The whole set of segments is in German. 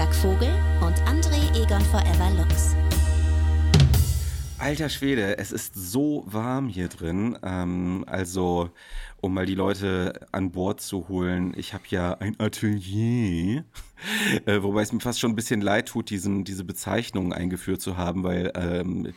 Freitag Vogel und André Egon Forever Lux. Alter Schwede, es ist so warm hier drin. Ähm, also, um mal die Leute an Bord zu holen, ich habe ja ein Atelier, äh, wobei es mir fast schon ein bisschen leid tut, diesen, diese Bezeichnung eingeführt zu haben, weil ähm,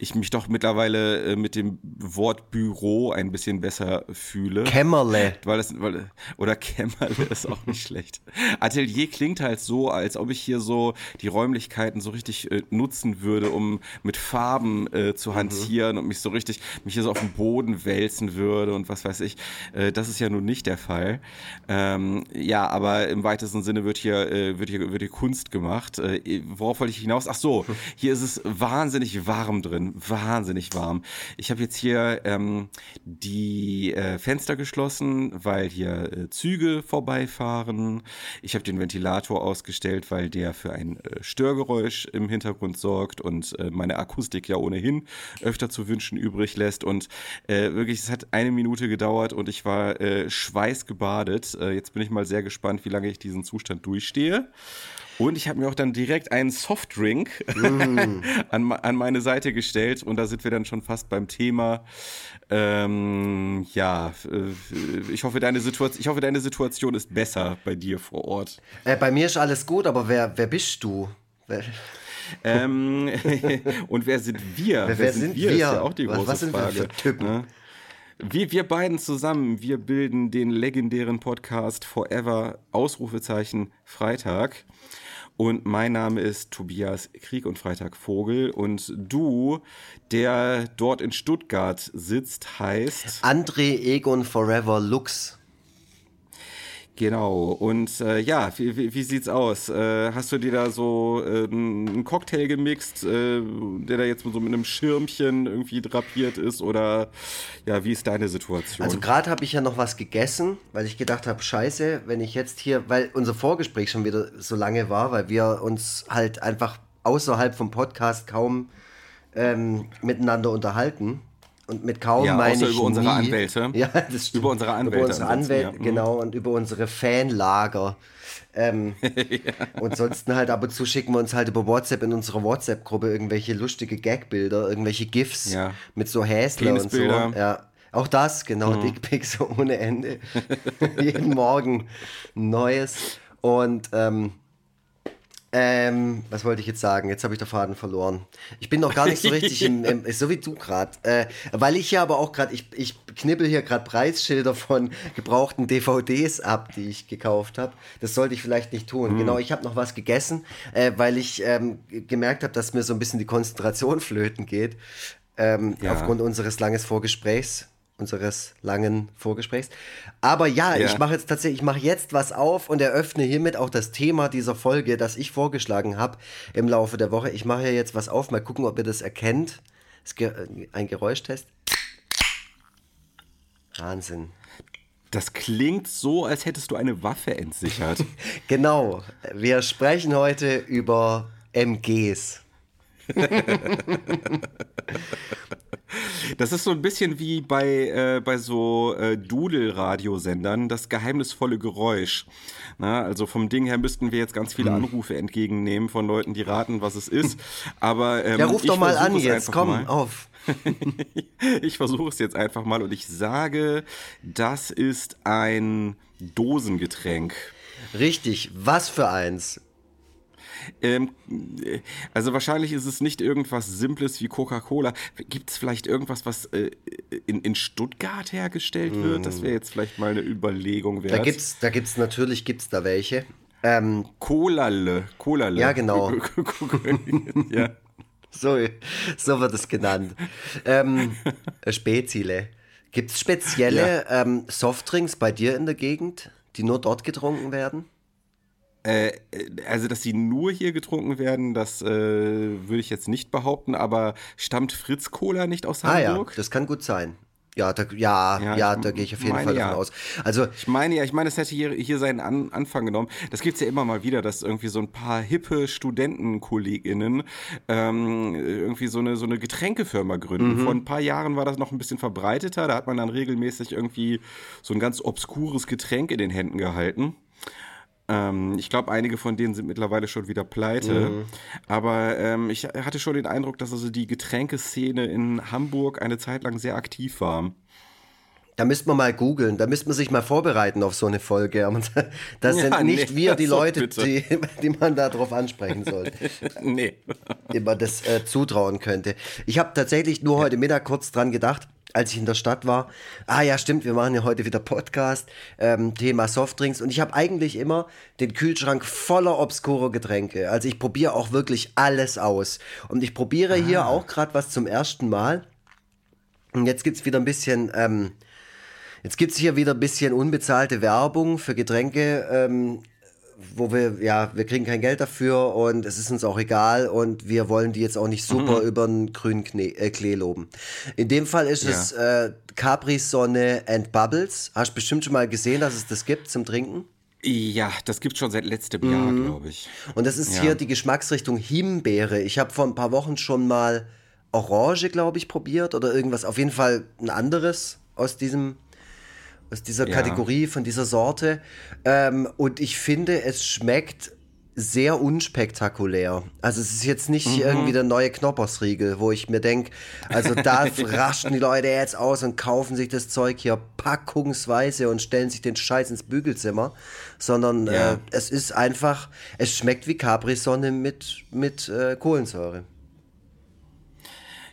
ich mich doch mittlerweile äh, mit dem Wort Büro ein bisschen besser fühle. Kämmerle. Weil es, weil, oder Kämmerle ist auch nicht schlecht. Atelier klingt halt so, als ob ich hier so die Räumlichkeiten so richtig äh, nutzen würde, um mit Farben äh, zu hantieren mhm. und mich so richtig, mich hier so auf den Boden wälzen würde und was weiß ich. Äh, das ist ja nun nicht der Fall. Ähm, ja, aber im weitesten Sinne wird hier, äh, wird hier, wird hier Kunst gemacht. Äh, worauf wollte ich hinaus? Ach so, hier ist es wahnsinnig warm drin wahnsinnig warm. Ich habe jetzt hier ähm, die äh, Fenster geschlossen, weil hier äh, Züge vorbeifahren. Ich habe den Ventilator ausgestellt, weil der für ein äh, Störgeräusch im Hintergrund sorgt und äh, meine Akustik ja ohnehin öfter zu wünschen übrig lässt. Und äh, wirklich, es hat eine Minute gedauert und ich war äh, schweißgebadet. Jetzt bin ich mal sehr gespannt, wie lange ich diesen Zustand durchstehe. Und ich habe mir auch dann direkt einen Softdrink mm. an, an, meine Seite gestellt und da sind wir dann schon fast beim Thema. Ähm, ja, äh, ich hoffe, deine Situation, ich hoffe, deine Situation ist besser bei dir vor Ort. Äh, bei mir ist alles gut, aber wer, wer bist du? ähm, und wer sind wir? Wer, wer sind, sind, wir? wir? Ist ja auch die große was sind Frage. Wir für Typen? Ne? Wir, wir beiden zusammen, wir bilden den legendären Podcast Forever Ausrufezeichen Freitag. Und mein Name ist Tobias Krieg und Freitag Vogel. Und du, der dort in Stuttgart sitzt, heißt. André Egon Forever Lux. Genau. Und äh, ja, wie, wie, sieht's aus? Äh, hast du dir da so äh, einen Cocktail gemixt, äh, der da jetzt so mit einem Schirmchen irgendwie drapiert ist? Oder ja, wie ist deine Situation? Also gerade habe ich ja noch was gegessen, weil ich gedacht habe, scheiße, wenn ich jetzt hier, weil unser Vorgespräch schon wieder so lange war, weil wir uns halt einfach außerhalb vom Podcast kaum ähm, miteinander unterhalten. Und mit kaum ja, meine ich über unsere nie. Anwälte. Ja, das stimmt. Über unsere Anwälte. Über unsere Anwälte, ja. genau, und über unsere Fanlager. Ähm, ja. Und sonst halt ab und zu schicken wir uns halt über WhatsApp in unserer WhatsApp-Gruppe irgendwelche lustige Gagbilder, irgendwelche GIFs ja. mit so Häsler und so. Ja. Auch das, genau, mhm. Dickpics ohne Ende. Jeden Morgen Neues. Und ähm, ähm, was wollte ich jetzt sagen? Jetzt habe ich den Faden verloren. Ich bin noch gar nicht so richtig im, im so wie du gerade. Äh, weil ich ja aber auch gerade, ich, ich knibbel hier gerade Preisschilder von gebrauchten DVDs ab, die ich gekauft habe. Das sollte ich vielleicht nicht tun. Mhm. Genau, ich habe noch was gegessen, äh, weil ich ähm, gemerkt habe, dass mir so ein bisschen die Konzentration flöten geht. Ähm, ja. Aufgrund unseres langes Vorgesprächs unseres langen Vorgesprächs. Aber ja, ja. ich mache jetzt tatsächlich, ich mache jetzt was auf und eröffne hiermit auch das Thema dieser Folge, das ich vorgeschlagen habe im Laufe der Woche. Ich mache jetzt was auf, mal gucken, ob ihr das erkennt. ein Geräuschtest. Wahnsinn. Das klingt so, als hättest du eine Waffe entsichert. genau. Wir sprechen heute über MGs. Das ist so ein bisschen wie bei, äh, bei so äh, Doodle-Radiosendern, das geheimnisvolle Geräusch. Na, also vom Ding her müssten wir jetzt ganz viele hm. Anrufe entgegennehmen von Leuten, die raten, was es ist. Aber ähm, ja, ruf doch mal an jetzt, komm mal. auf. ich versuche es jetzt einfach mal und ich sage, das ist ein Dosengetränk. Richtig, was für eins? Ähm, also wahrscheinlich ist es nicht irgendwas Simples wie Coca-Cola. Gibt es vielleicht irgendwas, was äh, in, in Stuttgart hergestellt wird? Das wäre jetzt vielleicht mal eine Überlegung wert. Da gibt's, da gibt's natürlich gibt's da welche. Ähm, Colale, Colale. Ja, genau. ja. So, so wird es genannt. ähm, Spezile. Gibt es spezielle ja. ähm, Softdrinks bei dir in der Gegend, die nur dort getrunken werden? Äh, also, dass sie nur hier getrunken werden, das äh, würde ich jetzt nicht behaupten, aber stammt Fritz Cola nicht aus Hamburg? Ah ja, das kann gut sein. Ja, da, ja, ja, ja, da gehe ich auf jeden Fall davon ja. aus. Also ich meine ja, ich meine, es hätte hier, hier seinen An Anfang genommen. Das gibt es ja immer mal wieder, dass irgendwie so ein paar hippe StudentenkollegInnen ähm, irgendwie so eine, so eine Getränkefirma gründen. Mhm. Vor ein paar Jahren war das noch ein bisschen verbreiteter. Da hat man dann regelmäßig irgendwie so ein ganz obskures Getränk in den Händen gehalten. Ähm, ich glaube, einige von denen sind mittlerweile schon wieder pleite. Mhm. Aber ähm, ich hatte schon den Eindruck, dass also die Getränkeszene in Hamburg eine Zeit lang sehr aktiv war. Da müsste man mal googeln, da müsste man sich mal vorbereiten auf so eine Folge. Das sind ja, nicht nee, wir, die Leute, die, die man darauf ansprechen soll. nee. Die man das äh, zutrauen könnte. Ich habe tatsächlich nur heute Mittag kurz dran gedacht, als ich in der Stadt war. Ah ja, stimmt, wir machen ja heute wieder Podcast, ähm, Thema Softdrinks. Und ich habe eigentlich immer den Kühlschrank voller obskurer Getränke. Also ich probiere auch wirklich alles aus. Und ich probiere ah. hier auch gerade was zum ersten Mal. Und jetzt gibt es wieder ein bisschen... Ähm, Jetzt gibt es hier wieder ein bisschen unbezahlte Werbung für Getränke, ähm, wo wir, ja, wir kriegen kein Geld dafür und es ist uns auch egal und wir wollen die jetzt auch nicht super mhm. über den grünen Klee, äh, Klee loben. In dem Fall ist ja. es äh, Capri Sonne and Bubbles. Hast du bestimmt schon mal gesehen, dass es das gibt zum Trinken? Ja, das gibt es schon seit letztem mhm. Jahr, glaube ich. Und das ist ja. hier die Geschmacksrichtung Himbeere. Ich habe vor ein paar Wochen schon mal Orange, glaube ich, probiert oder irgendwas. Auf jeden Fall ein anderes aus diesem aus dieser ja. Kategorie, von dieser Sorte. Ähm, und ich finde, es schmeckt sehr unspektakulär. Also es ist jetzt nicht mhm. irgendwie der neue Knoppersriegel, wo ich mir denke, also da raschen die Leute jetzt aus und kaufen sich das Zeug hier packungsweise und stellen sich den Scheiß ins Bügelzimmer, sondern ja. äh, es ist einfach, es schmeckt wie Capri-Sonne mit, mit äh, Kohlensäure.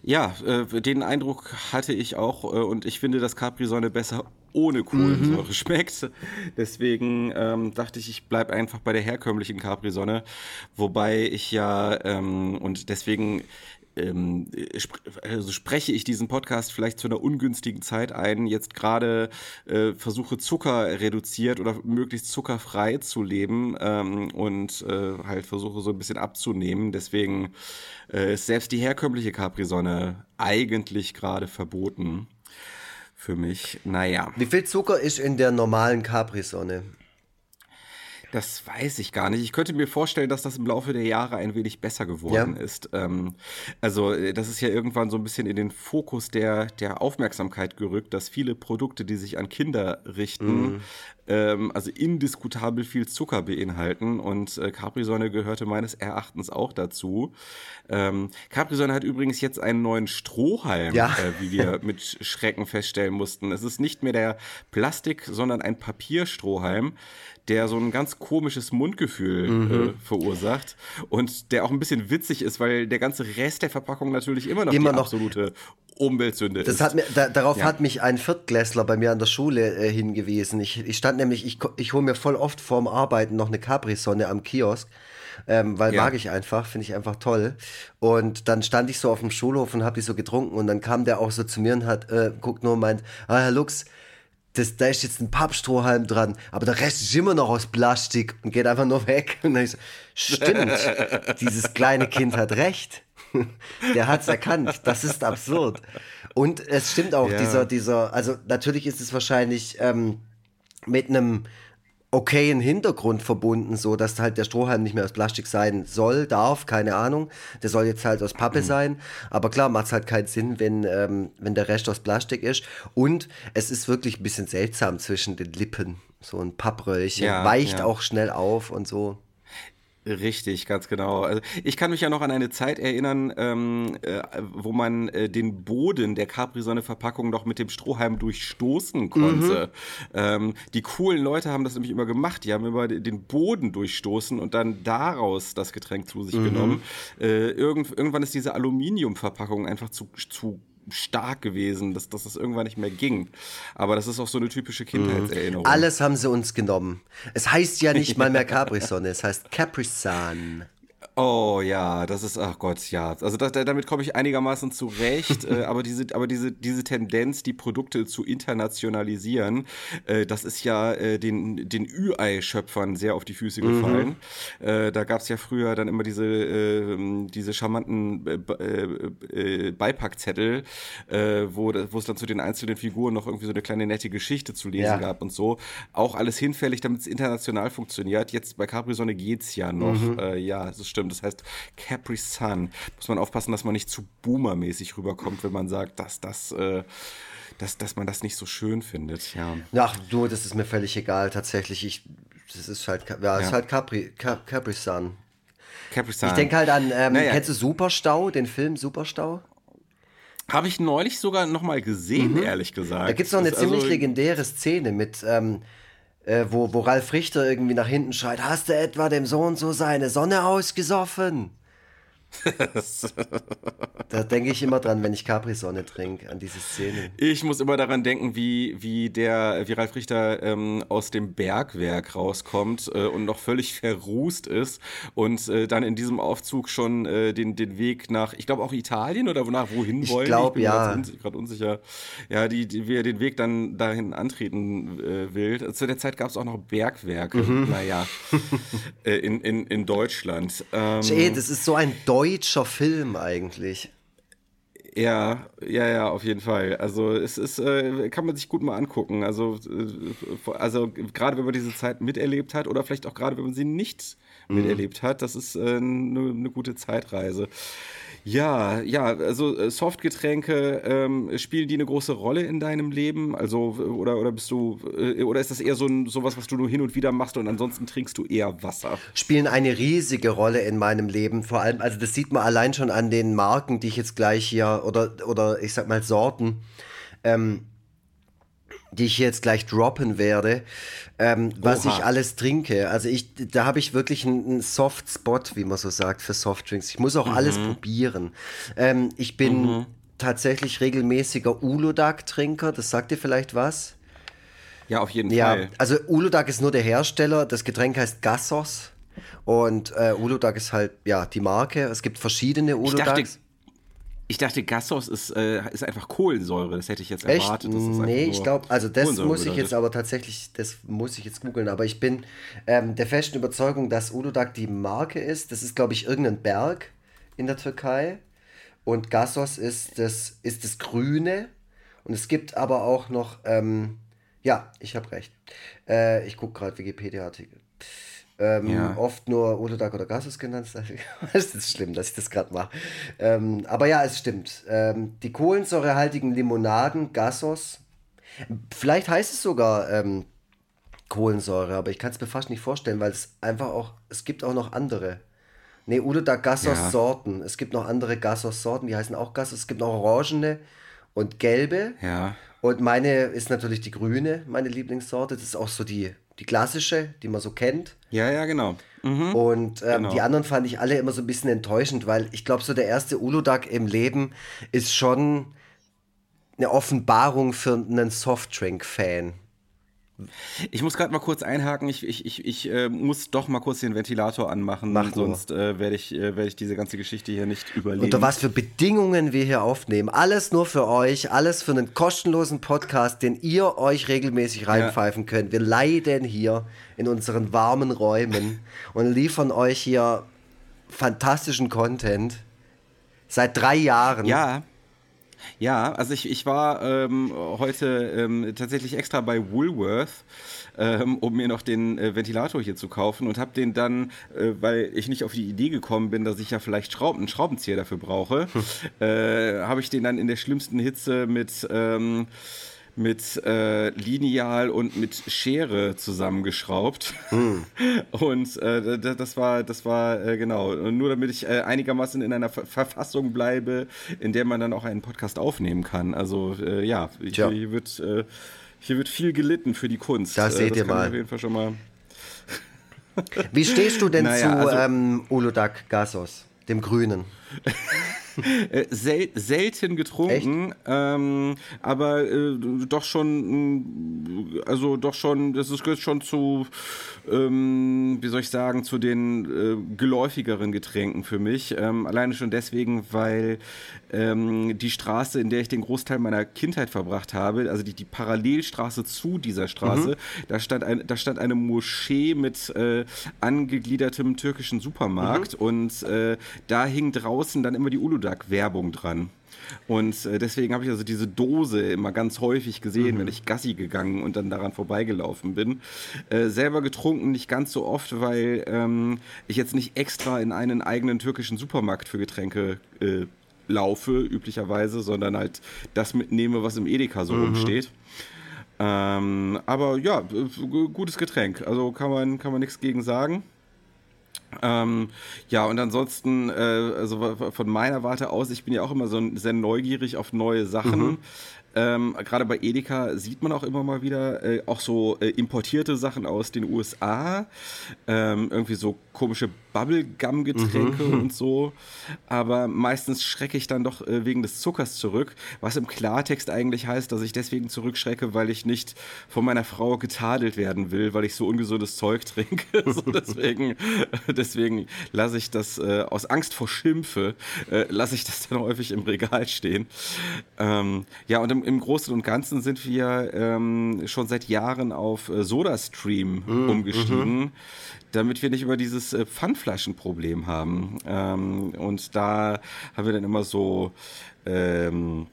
Ja, äh, den Eindruck hatte ich auch äh, und ich finde, dass Capri-Sonne besser ohne Kohlensäure mhm. schmeckt. Deswegen ähm, dachte ich, ich bleibe einfach bei der herkömmlichen Capri-Sonne. Wobei ich ja, ähm, und deswegen ähm, also spreche ich diesen Podcast vielleicht zu einer ungünstigen Zeit ein, jetzt gerade äh, versuche Zucker reduziert oder möglichst zuckerfrei zu leben ähm, und äh, halt versuche so ein bisschen abzunehmen. Deswegen äh, ist selbst die herkömmliche Capri-Sonne eigentlich gerade verboten für mich. Naja. Wie viel Zucker ist in der normalen Capri-Sonne? Das weiß ich gar nicht. Ich könnte mir vorstellen, dass das im Laufe der Jahre ein wenig besser geworden ja. ist. Ähm, also, äh, das ist ja irgendwann so ein bisschen in den Fokus der, der Aufmerksamkeit gerückt, dass viele Produkte, die sich an Kinder richten, mhm. Ähm, also indiskutabel viel Zucker beinhalten. Und äh, Capri-Sonne gehörte meines Erachtens auch dazu. Ähm, Capri-Sonne hat übrigens jetzt einen neuen Strohhalm, ja. äh, wie wir mit Schrecken feststellen mussten. Es ist nicht mehr der Plastik, sondern ein Papierstrohhalm der so ein ganz komisches Mundgefühl mhm. äh, verursacht und der auch ein bisschen witzig ist, weil der ganze Rest der Verpackung natürlich immer noch immer die noch. absolute Umweltsünde das ist. Hat mir, da, darauf ja. hat mich ein Viertklässler bei mir an der Schule äh, hingewiesen. Ich, ich stand nämlich, ich, ich hole mir voll oft vorm Arbeiten noch eine Capri-Sonne am Kiosk. Ähm, weil ja. mag ich einfach, finde ich einfach toll. Und dann stand ich so auf dem Schulhof und habe die so getrunken und dann kam der auch so zu mir und hat äh, guckt nur und meint, ah Herr Lux, das, da ist jetzt ein Pappstrohhalm dran, aber der Rest ist immer noch aus Plastik und geht einfach nur weg. Und dann ich so, stimmt, dieses kleine Kind hat recht. Der hat es erkannt. Das ist absurd. Und es stimmt auch, ja. dieser, dieser, also natürlich ist es wahrscheinlich ähm, mit einem okayen Hintergrund verbunden, so dass halt der Strohhalm nicht mehr aus Plastik sein soll, darf, keine Ahnung. Der soll jetzt halt aus Pappe mhm. sein. Aber klar, macht es halt keinen Sinn, wenn, ähm, wenn der Rest aus Plastik ist. Und es ist wirklich ein bisschen seltsam zwischen den Lippen. So ein Pappröllchen. Ja, weicht ja. auch schnell auf und so. Richtig, ganz genau. Also ich kann mich ja noch an eine Zeit erinnern, ähm, äh, wo man äh, den Boden der Capri-Sonne-Verpackung noch mit dem Strohhalm durchstoßen konnte. Mhm. Ähm, die coolen Leute haben das nämlich immer gemacht. Die haben immer den Boden durchstoßen und dann daraus das Getränk zu sich mhm. genommen. Äh, irgend, irgendwann ist diese Aluminiumverpackung einfach zu, zu stark gewesen, dass, dass das irgendwann nicht mehr ging. Aber das ist auch so eine typische Kindheitserinnerung. Alles haben sie uns genommen. Es heißt ja nicht mal mehr Capri-Sonne, es heißt Capri-Sun. Oh ja, das ist, ach Gott, ja. Also das, damit komme ich einigermaßen zurecht. äh, aber diese, aber diese, diese Tendenz, die Produkte zu internationalisieren, äh, das ist ja äh, den, den Ü-Ei-Schöpfern sehr auf die Füße mhm. gefallen. Mhm. Äh, da gab es ja früher dann immer diese, ähm, diese charmanten äh, äh, Beipackzettel, wo, wo es dann zu den einzelnen Figuren noch irgendwie so eine kleine nette Geschichte zu lesen ja. gab und so. Auch alles hinfällig, damit es international funktioniert. Jetzt bei Capri-Sonne geht's ja noch. Mhm. ja, das stimmt. Das heißt Capri Sun. Muss man aufpassen, dass man nicht zu boomermäßig rüberkommt, wenn man sagt, dass das. Äh, dass, dass man das nicht so schön findet, ja. Ach du, das ist mir völlig egal, tatsächlich. Ich das ist halt, ja, ja. ist halt Capri, Capri Sun. Capri Sun. Ich denke halt an, ähm, naja. kennst du Superstau, den Film Superstau? Habe ich neulich sogar nochmal gesehen, mhm. ehrlich gesagt. Da gibt es noch eine das ziemlich also legendäre Szene mit, ähm, äh, wo, wo Ralf Richter irgendwie nach hinten schreit, hast du etwa dem Sohn so seine Sonne ausgesoffen? da denke ich immer dran, wenn ich Capri-Sonne trinke, an diese Szene. Ich muss immer daran denken, wie, wie der, wie Ralf Richter ähm, aus dem Bergwerk rauskommt äh, und noch völlig verrußt ist und äh, dann in diesem Aufzug schon äh, den, den Weg nach, ich glaube auch Italien oder nach wohin ich wollen. Glaub, ich glaube, ja. gerade unsicher. Ja, die, die, wie er den Weg dann dahin antreten äh, will. Zu der Zeit gab es auch noch Bergwerke, mhm. naja, äh, in, in, in Deutschland. Ähm, Jay, das ist so ein Deutsch deutscher Film eigentlich. Ja, ja, ja, auf jeden Fall. Also es ist, äh, kann man sich gut mal angucken. Also, äh, also gerade wenn man diese Zeit miterlebt hat oder vielleicht auch gerade wenn man sie nicht mhm. miterlebt hat, das ist eine äh, ne, ne gute Zeitreise. Ja, ja, also äh, Softgetränke, ähm, spielen die eine große Rolle in deinem Leben? Also, oder, oder bist du, äh, oder ist das eher so ein, sowas, was du nur hin und wieder machst und ansonsten trinkst du eher Wasser? Spielen eine riesige Rolle in meinem Leben. Vor allem, also das sieht man allein schon an den Marken, die ich jetzt gleich hier, oder, oder ich sag mal Sorten. Ähm, die ich jetzt gleich droppen werde, ähm, was ich alles trinke. Also ich, da habe ich wirklich einen, Soft Spot, wie man so sagt, für Softdrinks. Ich muss auch mhm. alles probieren. Ähm, ich bin mhm. tatsächlich regelmäßiger Uludag-Trinker. Das sagt dir vielleicht was? Ja, auf jeden ja, Fall. Also Uludag ist nur der Hersteller. Das Getränk heißt Gassos. Und äh, Uludag ist halt, ja, die Marke. Es gibt verschiedene Uludags. Ich dachte, Gassos ist, äh, ist einfach Kohlensäure. Das hätte ich jetzt erwartet. Echt? nee, ich glaube, also das muss ich jetzt aber tatsächlich, das muss ich jetzt googeln. Aber ich bin ähm, der festen Überzeugung, dass Uludag die Marke ist. Das ist, glaube ich, irgendein Berg in der Türkei. Und Gassos ist das, ist das Grüne. Und es gibt aber auch noch, ähm, ja, ich habe recht. Äh, ich gucke gerade Wikipedia-Artikel. Ähm, ja. Oft nur Olodag oder Gasus genannt. das ist schlimm, dass ich das gerade mache. Ähm, aber ja, es stimmt. Ähm, die kohlensäurehaltigen Limonaden, Gasos, vielleicht heißt es sogar ähm, Kohlensäure, aber ich kann es mir fast nicht vorstellen, weil es einfach auch, es gibt auch noch andere. Ne, Olodag Gasos ja. Sorten. Es gibt noch andere Gasos Sorten, die heißen auch Gasos. Es gibt noch orangene und gelbe. Ja. Und meine ist natürlich die grüne, meine Lieblingssorte. Das ist auch so die die klassische, die man so kennt. Ja, ja, genau. Mhm. Und ähm, genau. die anderen fand ich alle immer so ein bisschen enttäuschend, weil ich glaube, so der erste Uludag im Leben ist schon eine Offenbarung für einen Softdrink-Fan. Ich muss gerade mal kurz einhaken. Ich, ich, ich, ich äh, muss doch mal kurz den Ventilator anmachen, Mach sonst äh, werde ich, äh, werd ich diese ganze Geschichte hier nicht überleben. Unter was für Bedingungen wir hier aufnehmen. Alles nur für euch, alles für einen kostenlosen Podcast, den ihr euch regelmäßig reinpfeifen ja. könnt. Wir leiden hier in unseren warmen Räumen und liefern euch hier fantastischen Content. Seit drei Jahren. Ja. Ja, also ich, ich war ähm, heute ähm, tatsächlich extra bei Woolworth, ähm, um mir noch den äh, Ventilator hier zu kaufen und habe den dann, äh, weil ich nicht auf die Idee gekommen bin, dass ich ja vielleicht Schrauben, einen Schraubenzieher dafür brauche, hm. äh, habe ich den dann in der schlimmsten Hitze mit ähm, mit äh, Lineal und mit Schere zusammengeschraubt. Mm. Und äh, das war, das war äh, genau, nur damit ich äh, einigermaßen in einer Ver Verfassung bleibe, in der man dann auch einen Podcast aufnehmen kann. Also äh, ja, hier, hier wird, äh, hier wird viel gelitten für die Kunst. Das seht das ihr mal. Auf jeden Fall schon mal. Wie stehst du denn naja, zu also, ähm, Uludag Gasos, dem Grünen? Äh, sel selten getrunken, ähm, aber äh, doch schon, also doch schon, das ist, gehört schon zu, ähm, wie soll ich sagen, zu den äh, geläufigeren Getränken für mich. Ähm, alleine schon deswegen, weil ähm, die Straße, in der ich den Großteil meiner Kindheit verbracht habe, also die, die Parallelstraße zu dieser Straße, mhm. da, stand ein, da stand eine Moschee mit äh, angegliedertem türkischen Supermarkt mhm. und äh, da hing draußen dann immer die Uludag-Werbung dran. Und äh, deswegen habe ich also diese Dose immer ganz häufig gesehen, mhm. wenn ich Gassi gegangen und dann daran vorbeigelaufen bin. Äh, selber getrunken nicht ganz so oft, weil ähm, ich jetzt nicht extra in einen eigenen türkischen Supermarkt für Getränke äh, laufe, üblicherweise, sondern halt das mitnehme, was im Edeka so mhm. rumsteht. Ähm, aber ja, gutes Getränk. Also kann man, kann man nichts gegen sagen. Ähm, ja, und ansonsten, äh, also von meiner Warte aus, ich bin ja auch immer so sehr neugierig auf neue Sachen. Mhm. Ähm, Gerade bei Edeka sieht man auch immer mal wieder äh, auch so äh, importierte Sachen aus den USA. Ähm, irgendwie so komische Bubblegum-Getränke mhm. und so. Aber meistens schrecke ich dann doch äh, wegen des Zuckers zurück, was im Klartext eigentlich heißt, dass ich deswegen zurückschrecke, weil ich nicht von meiner Frau getadelt werden will, weil ich so ungesundes Zeug trinke. so deswegen deswegen lasse ich das äh, aus Angst vor Schimpfe, äh, lasse ich das dann häufig im Regal stehen. Ähm, ja, und im, im, Großen und Ganzen sind wir ähm, schon seit Jahren auf äh, SodaStream mhm. umgestiegen. Mhm damit wir nicht immer dieses äh, Pfandflaschenproblem haben. Ähm, und da haben wir dann immer so ähm,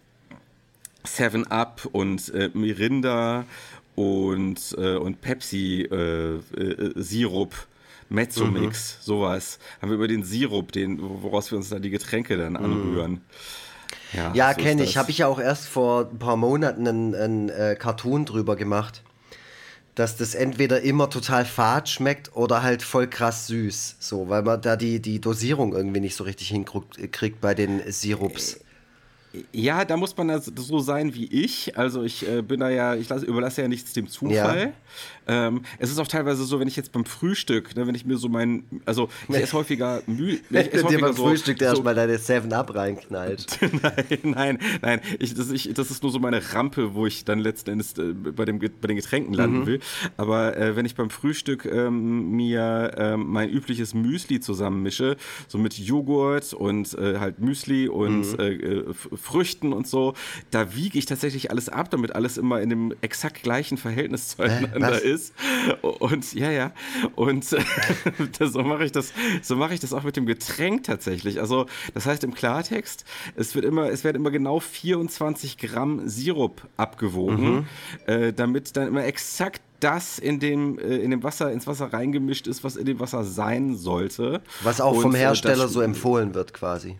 Seven Up und äh, Mirinda und, äh, und Pepsi äh, äh, Sirup. Mezzomix, mhm. sowas. Haben wir über den Sirup, den, woraus wir uns dann die Getränke dann mhm. anrühren. Mhm. Ja, ja so kenne ich. Habe ich ja auch erst vor ein paar Monaten einen, einen äh, Cartoon drüber gemacht dass das entweder immer total fad schmeckt oder halt voll krass süß. So, weil man da die, die Dosierung irgendwie nicht so richtig hinkriegt bei den Sirups. Ja, da muss man so sein wie ich. Also ich äh, bin da ja, ich lasse, überlasse ja nichts dem Zufall. Ja. Ähm, es ist auch teilweise so, wenn ich jetzt beim Frühstück, ne, wenn ich mir so mein, also ich esse häufiger Mühe. Wenn du dir beim so, Frühstück so, erstmal deine 7-Up reinknallt. nein, nein, nein. Ich, das, ich, das ist nur so meine Rampe, wo ich dann letzten Endes äh, bei, dem, bei den Getränken landen mhm. will. Aber äh, wenn ich beim Frühstück ähm, mir ähm, mein übliches Müsli zusammenmische, so mit Joghurt und äh, halt Müsli und mhm. Äh, äh, Früchten und so, da wiege ich tatsächlich alles ab, damit alles immer in dem exakt gleichen Verhältnis zueinander ist ist. Und ja, ja. Und so mache ich das, so mache ich das auch mit dem Getränk tatsächlich. Also, das heißt im Klartext, es wird immer, es werden immer genau 24 Gramm Sirup abgewogen, mhm. äh, damit dann immer exakt das in dem, äh, in dem Wasser, ins Wasser reingemischt ist, was in dem Wasser sein sollte. Was auch vom Und, äh, Hersteller so empfohlen wird, quasi.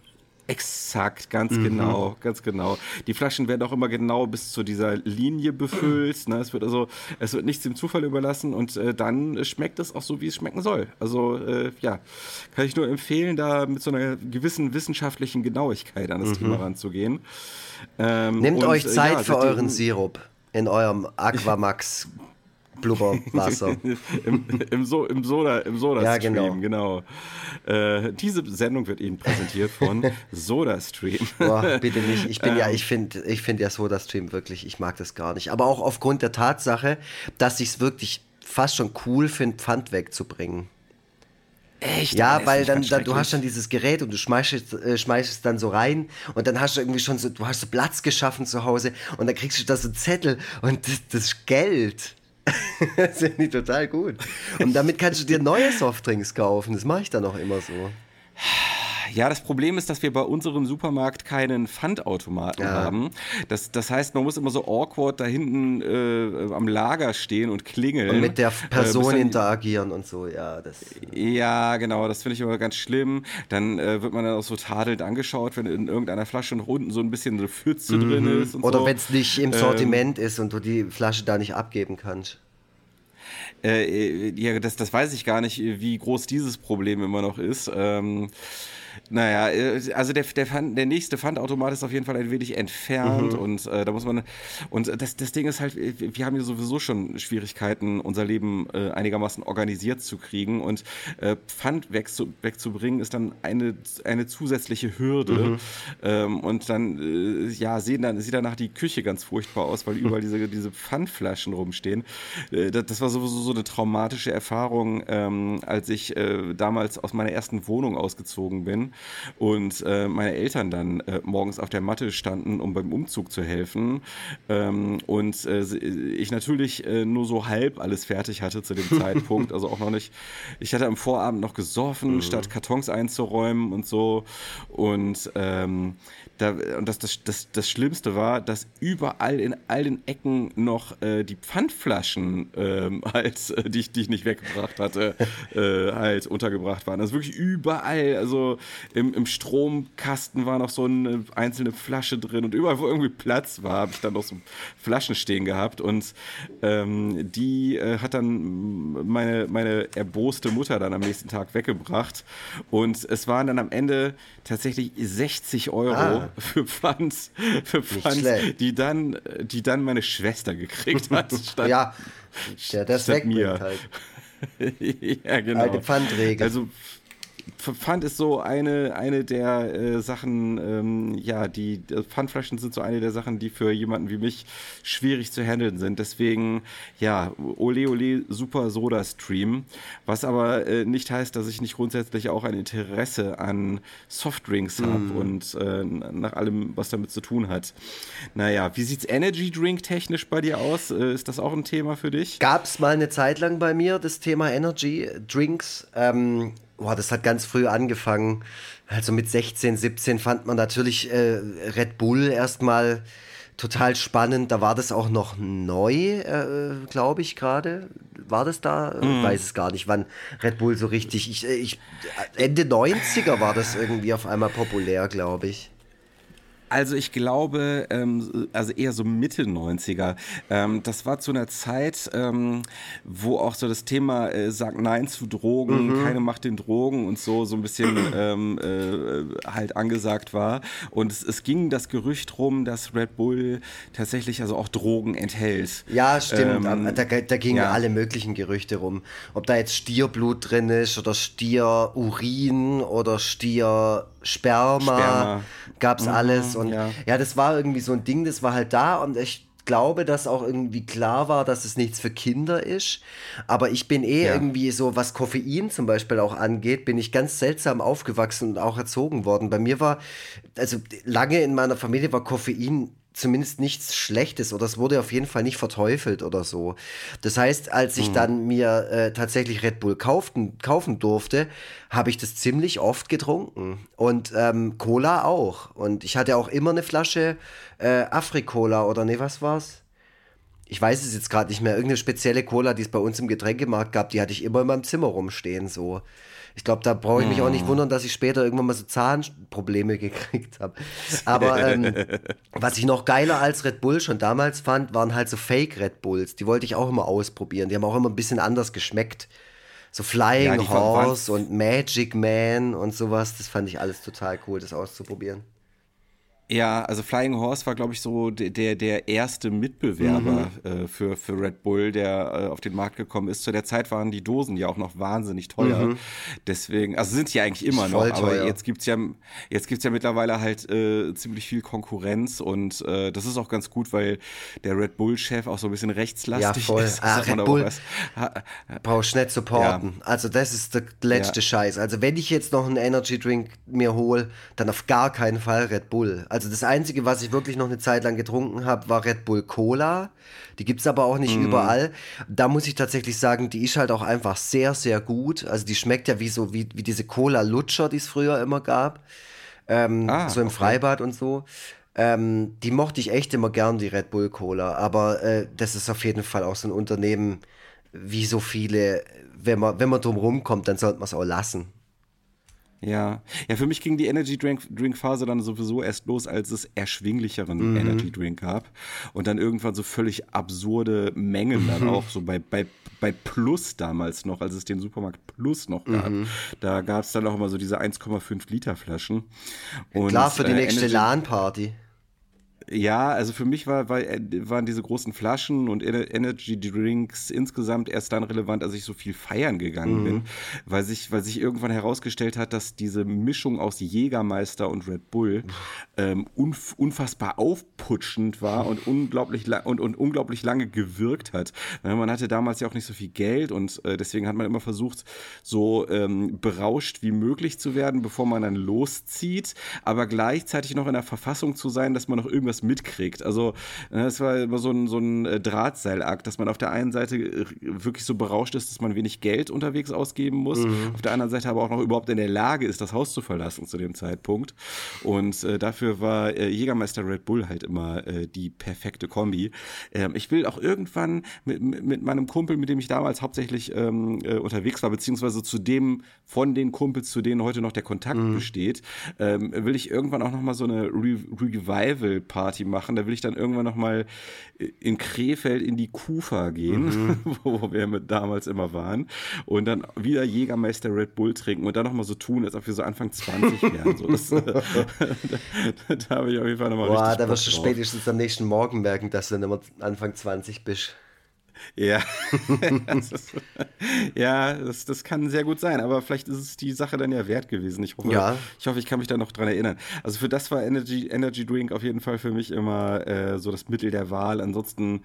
Exakt, ganz mhm. genau, ganz genau. Die Flaschen werden auch immer genau bis zu dieser Linie befüllt. Ne? Es wird also, es wird nichts dem Zufall überlassen und äh, dann schmeckt es auch so, wie es schmecken soll. Also äh, ja, kann ich nur empfehlen, da mit so einer gewissen wissenschaftlichen Genauigkeit an das mhm. Thema ranzugehen. Ähm, Nehmt und, euch Zeit ja, für euren Sirup in eurem Aquamax Blubberwasser. Im, im, so im Soda, im Soda ja, Stream, genau. genau. Äh, diese Sendung wird Ihnen präsentiert von Soda Stream. Boah, bitte nicht. Ich bin ähm. ja, ich finde, ich finde ja Soda Stream wirklich, ich mag das gar nicht. Aber auch aufgrund der Tatsache, dass ich es wirklich fast schon cool finde, Pfand wegzubringen. Echt? Ja, weil dann, dann du hast dann dieses Gerät und du schmeißt, äh, schmeißt es dann so rein und dann hast du irgendwie schon so, du hast so Platz geschaffen zu Hause und dann kriegst du da so einen Zettel und das, das Geld. das finde ich total gut. Und damit kannst du dir neue Softdrinks kaufen. Das mache ich dann auch immer so. Ja, das Problem ist, dass wir bei unserem Supermarkt keinen Pfandautomaten ja. haben. Das, das heißt, man muss immer so awkward da hinten äh, am Lager stehen und klingeln. Und mit der äh, Person äh, interagieren und so, ja. Das, ja, genau, das finde ich immer ganz schlimm. Dann äh, wird man dann auch so tadelnd angeschaut, wenn in irgendeiner Flasche noch unten so ein bisschen eine Pfütze mhm. drin ist. Oder so. wenn es nicht im Sortiment ähm, ist und du die Flasche da nicht abgeben kannst. Äh, ja, das, das weiß ich gar nicht, wie groß dieses Problem immer noch ist. Ähm, naja, äh, also der, der, Pfand, der nächste Pfandautomat ist auf jeden Fall ein wenig entfernt mhm. und äh, da muss man. Und das, das Ding ist halt, wir haben ja sowieso schon Schwierigkeiten, unser Leben äh, einigermaßen organisiert zu kriegen und äh, Pfand wegzu, wegzubringen ist dann eine, eine zusätzliche Hürde. Mhm. Ähm, und dann, äh, ja, sehen dann, sieht danach die Küche ganz furchtbar aus, weil überall diese, diese Pfandflaschen rumstehen. Äh, das, das, war sowieso so eine traumatische Erfahrung, ähm, als ich damals aus meiner ersten Wohnung ausgezogen bin und äh, meine Eltern dann äh, morgens auf der Matte standen, um beim Umzug zu helfen. Ähm, und äh, ich natürlich äh, nur so halb alles fertig hatte zu dem Zeitpunkt, also auch noch nicht, ich hatte am Vorabend noch gesoffen, mhm. statt Kartons einzuräumen und so. Und ähm, da, und das, das, das, das Schlimmste war, dass überall in all den Ecken noch äh, die Pfandflaschen ähm, halt, äh, die, ich, die ich nicht weggebracht hatte, äh, halt untergebracht waren. Also wirklich überall. Also im, im Stromkasten war noch so eine einzelne Flasche drin und überall, wo irgendwie Platz war, habe ich dann noch so Flaschen stehen gehabt und ähm, die äh, hat dann meine, meine erboste Mutter dann am nächsten Tag weggebracht und es waren dann am Ende tatsächlich 60 Euro ah. Für Pfand, für Pfand die, dann, die dann meine Schwester gekriegt hat. Statt, ja, der das wegbringt halt. ja, genau. Alte Pfandregel. Also Pfand ist so eine, eine der äh, Sachen, ähm, ja, die äh, Pfandflaschen sind so eine der Sachen, die für jemanden wie mich schwierig zu handeln sind. Deswegen, ja, ole ole super Soda Stream. Was aber äh, nicht heißt, dass ich nicht grundsätzlich auch ein Interesse an Softdrinks mm. habe und äh, nach allem, was damit zu tun hat. Naja, wie sieht's Energy Drink technisch bei dir aus? Äh, ist das auch ein Thema für dich? Gab's mal eine Zeit lang bei mir, das Thema Energy Drinks. Ähm, boah, das hat ganz früh angefangen. Also mit 16, 17 fand man natürlich äh, Red Bull erstmal total spannend. Da war das auch noch neu, äh, glaube ich, gerade. War das da? Mm. weiß es gar nicht, wann Red Bull so richtig. Ich, äh, ich, Ende 90er war das irgendwie auf einmal populär, glaube ich. Also ich glaube, ähm, also eher so Mitte 90er. Ähm, das war zu einer Zeit, ähm, wo auch so das Thema äh, sagt Nein zu Drogen, mhm. keine Macht den Drogen und so so ein bisschen ähm, äh, halt angesagt war. Und es, es, ging das Gerücht rum, dass Red Bull tatsächlich also auch Drogen enthält. Ja, stimmt. Ähm, da, da gingen ja. alle möglichen Gerüchte rum. Ob da jetzt Stierblut drin ist oder Stierurin oder Stiersperma. Sperma. gab es mhm. alles. Und ja. ja, das war irgendwie so ein Ding, das war halt da und ich glaube, dass auch irgendwie klar war, dass es nichts für Kinder ist. Aber ich bin eh ja. irgendwie so, was Koffein zum Beispiel auch angeht, bin ich ganz seltsam aufgewachsen und auch erzogen worden. Bei mir war, also lange in meiner Familie war Koffein zumindest nichts Schlechtes oder es wurde auf jeden Fall nicht verteufelt oder so. Das heißt, als ich mhm. dann mir äh, tatsächlich Red Bull kauften, kaufen durfte, habe ich das ziemlich oft getrunken und ähm, Cola auch. Und ich hatte auch immer eine Flasche äh, Afri-Cola oder nee, was war's? Ich weiß es jetzt gerade nicht mehr. Irgendeine spezielle Cola, die es bei uns im Getränkemarkt gab, die hatte ich immer in meinem Zimmer rumstehen so. Ich glaube, da brauche ich mich auch nicht mm. wundern, dass ich später irgendwann mal so Zahnprobleme gekriegt habe. Aber ähm, was ich noch geiler als Red Bull schon damals fand, waren halt so Fake Red Bulls. Die wollte ich auch immer ausprobieren. Die haben auch immer ein bisschen anders geschmeckt. So Flying ja, Horse und Magic Man und sowas. Das fand ich alles total cool, das auszuprobieren. Ja, also Flying Horse war, glaube ich, so der, der erste Mitbewerber mhm. äh, für, für Red Bull, der äh, auf den Markt gekommen ist. Zu der Zeit waren die Dosen ja auch noch wahnsinnig teuer. Mhm. Deswegen, also sind sie eigentlich immer noch, teuer. aber jetzt gibt's ja, jetzt gibt's ja mittlerweile halt äh, ziemlich viel Konkurrenz und äh, das ist auch ganz gut, weil der Red Bull-Chef auch so ein bisschen rechtslastig ja, voll. ist. Ah, Red Bull brauchst nicht supporten. Ja. Also das ist der letzte ja. Scheiß. Also wenn ich jetzt noch einen Energy Drink mir hole, dann auf gar keinen Fall Red Bull. Also das Einzige, was ich wirklich noch eine Zeit lang getrunken habe, war Red Bull Cola. Die gibt es aber auch nicht mm. überall. Da muss ich tatsächlich sagen, die ist halt auch einfach sehr, sehr gut. Also die schmeckt ja wie so, wie, wie diese Cola-Lutscher, die es früher immer gab. Ähm, ah, so im okay. Freibad und so. Ähm, die mochte ich echt immer gern, die Red Bull Cola. Aber äh, das ist auf jeden Fall auch so ein Unternehmen, wie so viele, wenn man, wenn man drum rumkommt, dann sollte man es auch lassen. Ja, ja, für mich ging die Energy Drink, Drink Phase dann sowieso erst los, als es erschwinglicheren mhm. Energy Drink gab und dann irgendwann so völlig absurde Mengen dann mhm. auch so bei, bei, bei Plus damals noch, als es den Supermarkt Plus noch gab. Mhm. Da gab es dann auch immer so diese 1,5 Liter Flaschen. Und, Klar, für die äh, nächste LAN-Party. Ja, also für mich war, war, äh, waren diese großen Flaschen und Energy Drinks insgesamt erst dann relevant, als ich so viel feiern gegangen mhm. bin, weil sich, weil sich irgendwann herausgestellt hat, dass diese Mischung aus Jägermeister und Red Bull ähm, unf unfassbar aufputschend war und unglaublich, und, und unglaublich lange gewirkt hat. Man hatte damals ja auch nicht so viel Geld und äh, deswegen hat man immer versucht, so ähm, berauscht wie möglich zu werden, bevor man dann loszieht, aber gleichzeitig noch in der Verfassung zu sein, dass man noch irgendwas mitkriegt. Also es war immer so ein, so ein äh, Drahtseilakt, dass man auf der einen Seite äh, wirklich so berauscht ist, dass man wenig Geld unterwegs ausgeben muss, mhm. auf der anderen Seite aber auch noch überhaupt in der Lage ist, das Haus zu verlassen zu dem Zeitpunkt. Und äh, dafür war äh, Jägermeister Red Bull halt immer äh, die perfekte Kombi. Ähm, ich will auch irgendwann mit, mit meinem Kumpel, mit dem ich damals hauptsächlich ähm, äh, unterwegs war, beziehungsweise zu dem von den Kumpels, zu denen heute noch der Kontakt mhm. besteht, ähm, will ich irgendwann auch noch mal so eine Re Revival-Party machen. Da will ich dann irgendwann noch mal in Krefeld in die Kufa gehen, mhm. wo wir mit damals immer waren, und dann wieder Jägermeister Red Bull trinken und dann noch mal so tun, als ob wir so Anfang 20 wären. So, das, da, da habe ich auf jeden Fall noch mal Boah, da wirst du spätestens am nächsten Morgen merken, dass du dann immer Anfang 20 bist. Ja, das ist, ja das, das kann sehr gut sein, aber vielleicht ist es die Sache dann ja wert gewesen. Ich hoffe, ja. ich, hoffe ich kann mich da noch dran erinnern. Also für das war Energy, Energy Drink auf jeden Fall für mich immer äh, so das Mittel der Wahl. Ansonsten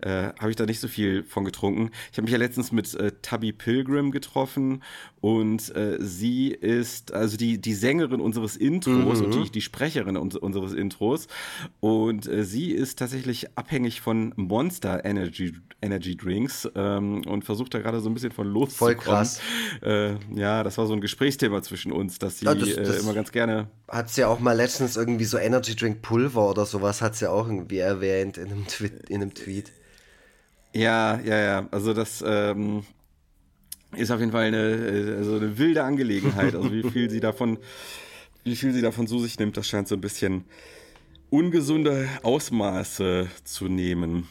äh, habe ich da nicht so viel von getrunken. Ich habe mich ja letztens mit äh, Tubby Pilgrim getroffen und äh, sie ist also die, die Sängerin unseres Intros mhm. und die, die Sprecherin uns, unseres Intros und äh, sie ist tatsächlich abhängig von Monster Energy, Energy Drinks ähm, und versucht da gerade so ein bisschen von loszukommen. Voll krass. Äh, ja, das war so ein Gesprächsthema zwischen uns, dass sie ja, das, äh, das immer ganz gerne... Hat sie ja auch mal letztens irgendwie so Energy Drink Pulver oder sowas hat sie ja auch irgendwie erwähnt in einem, Twi in einem Tweet. Ja, ja, ja. Also das ähm, ist auf jeden Fall eine, äh, also eine wilde Angelegenheit. Also wie viel sie davon, wie viel sie davon zu sich nimmt, das scheint so ein bisschen ungesunde Ausmaße zu nehmen.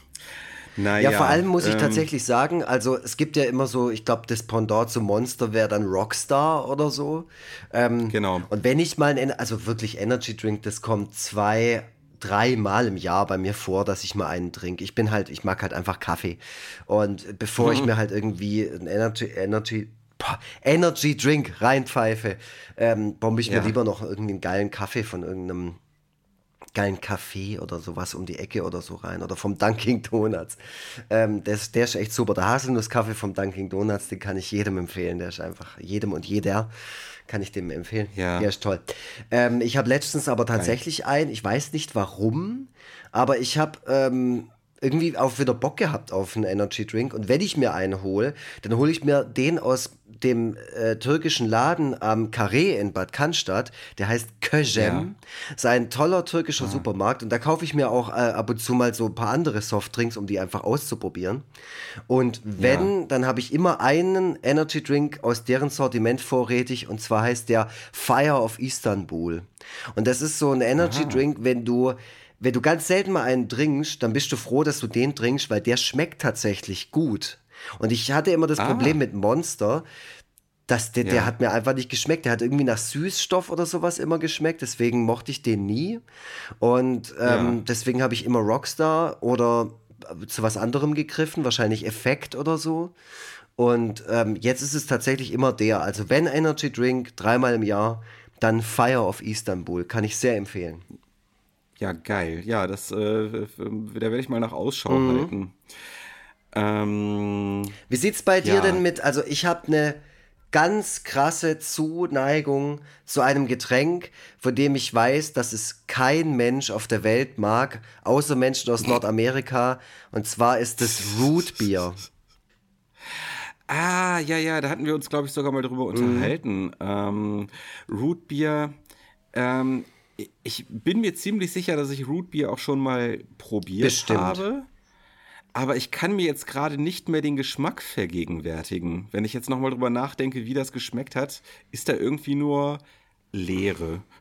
Naja, ja, vor allem muss ich ähm, tatsächlich sagen, also es gibt ja immer so, ich glaube, das Pendant zu Monster wäre dann Rockstar oder so. Ähm, genau. Und wenn ich mal, ein, also wirklich Energy Drink, das kommt zwei dreimal im Jahr bei mir vor, dass ich mal einen trinke. Ich bin halt, ich mag halt einfach Kaffee. Und bevor mhm. ich mir halt irgendwie ein Energy, Energy, boah, Energy Drink reinpfeife, ähm, bombe ich ja. mir lieber noch irgendwie einen geilen Kaffee von irgendeinem geilen Kaffee oder sowas um die Ecke oder so rein. Oder vom Dunkin' Donuts. Ähm, das, der ist echt super. Der Haselnusskaffee vom Dunkin' Donuts, den kann ich jedem empfehlen. Der ist einfach jedem und jeder kann ich dem empfehlen. Ja. Der ist toll. Ähm, ich habe letztens aber tatsächlich einen, ich weiß nicht warum, aber ich habe ähm, irgendwie auch wieder Bock gehabt auf einen Energy Drink. Und wenn ich mir einen hole, dann hole ich mir den aus dem äh, türkischen Laden am Carré in Bad Cannstatt. Der heißt Köjem. Ja. ist ein toller türkischer ja. Supermarkt. Und da kaufe ich mir auch äh, ab und zu mal so ein paar andere Softdrinks, um die einfach auszuprobieren. Und wenn, ja. dann habe ich immer einen Energy Drink aus deren Sortiment vorrätig. Und zwar heißt der Fire of Istanbul. Und das ist so ein Energy. Drink, wenn du wenn du ganz selten mal einen trinkst, dann bist du froh, dass du den trinkst, weil der schmeckt tatsächlich gut. Und ich hatte immer das ah. Problem mit Monster, dass der, ja. der hat mir einfach nicht geschmeckt. Der hat irgendwie nach Süßstoff oder sowas immer geschmeckt. Deswegen mochte ich den nie. Und ähm, ja. deswegen habe ich immer Rockstar oder zu was anderem gegriffen, wahrscheinlich Effekt oder so. Und ähm, jetzt ist es tatsächlich immer der. Also wenn Energy Drink dreimal im Jahr, dann Fire of Istanbul. Kann ich sehr empfehlen. Ja, geil. Ja, das, äh, da werde ich mal nach Ausschau mhm. halten. Ähm, Wie sieht's bei dir ja. denn mit? Also ich habe eine ganz krasse Zuneigung zu einem Getränk, von dem ich weiß, dass es kein Mensch auf der Welt mag, außer Menschen aus Nordamerika. Und zwar ist es Root Beer. Ah, ja, ja, da hatten wir uns, glaube ich, sogar mal drüber mhm. unterhalten. Ähm, Root Beer ähm, ich bin mir ziemlich sicher, dass ich Rootbeer auch schon mal probiert Bestimmt. habe. Aber ich kann mir jetzt gerade nicht mehr den Geschmack vergegenwärtigen. Wenn ich jetzt nochmal drüber nachdenke, wie das geschmeckt hat, ist da irgendwie nur Leere.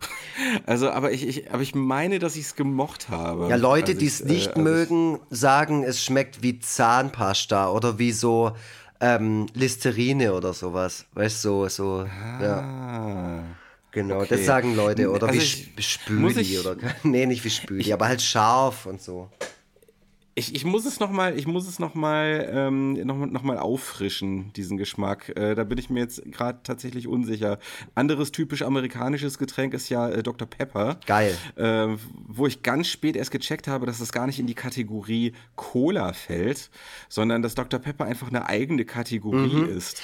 Also, aber ich, ich, aber ich meine, dass ich es gemocht habe. Ja, Leute, die es nicht äh, mögen, sagen, es schmeckt wie Zahnpasta oder wie so ähm, Listerine oder sowas. Weißt du, so, so. Ah. Ja. Genau, okay. das sagen Leute. Oder also wie Spüli oder. Nee, nicht wie Spüli, aber halt scharf und so. Ich, ich muss es nochmal, ich muss es noch mal, ähm, noch, noch mal auffrischen, diesen Geschmack. Äh, da bin ich mir jetzt gerade tatsächlich unsicher. Anderes typisch amerikanisches Getränk ist ja äh, Dr. Pepper. Geil. Äh, wo ich ganz spät erst gecheckt habe, dass das gar nicht in die Kategorie Cola fällt, sondern dass Dr. Pepper einfach eine eigene Kategorie mhm. ist.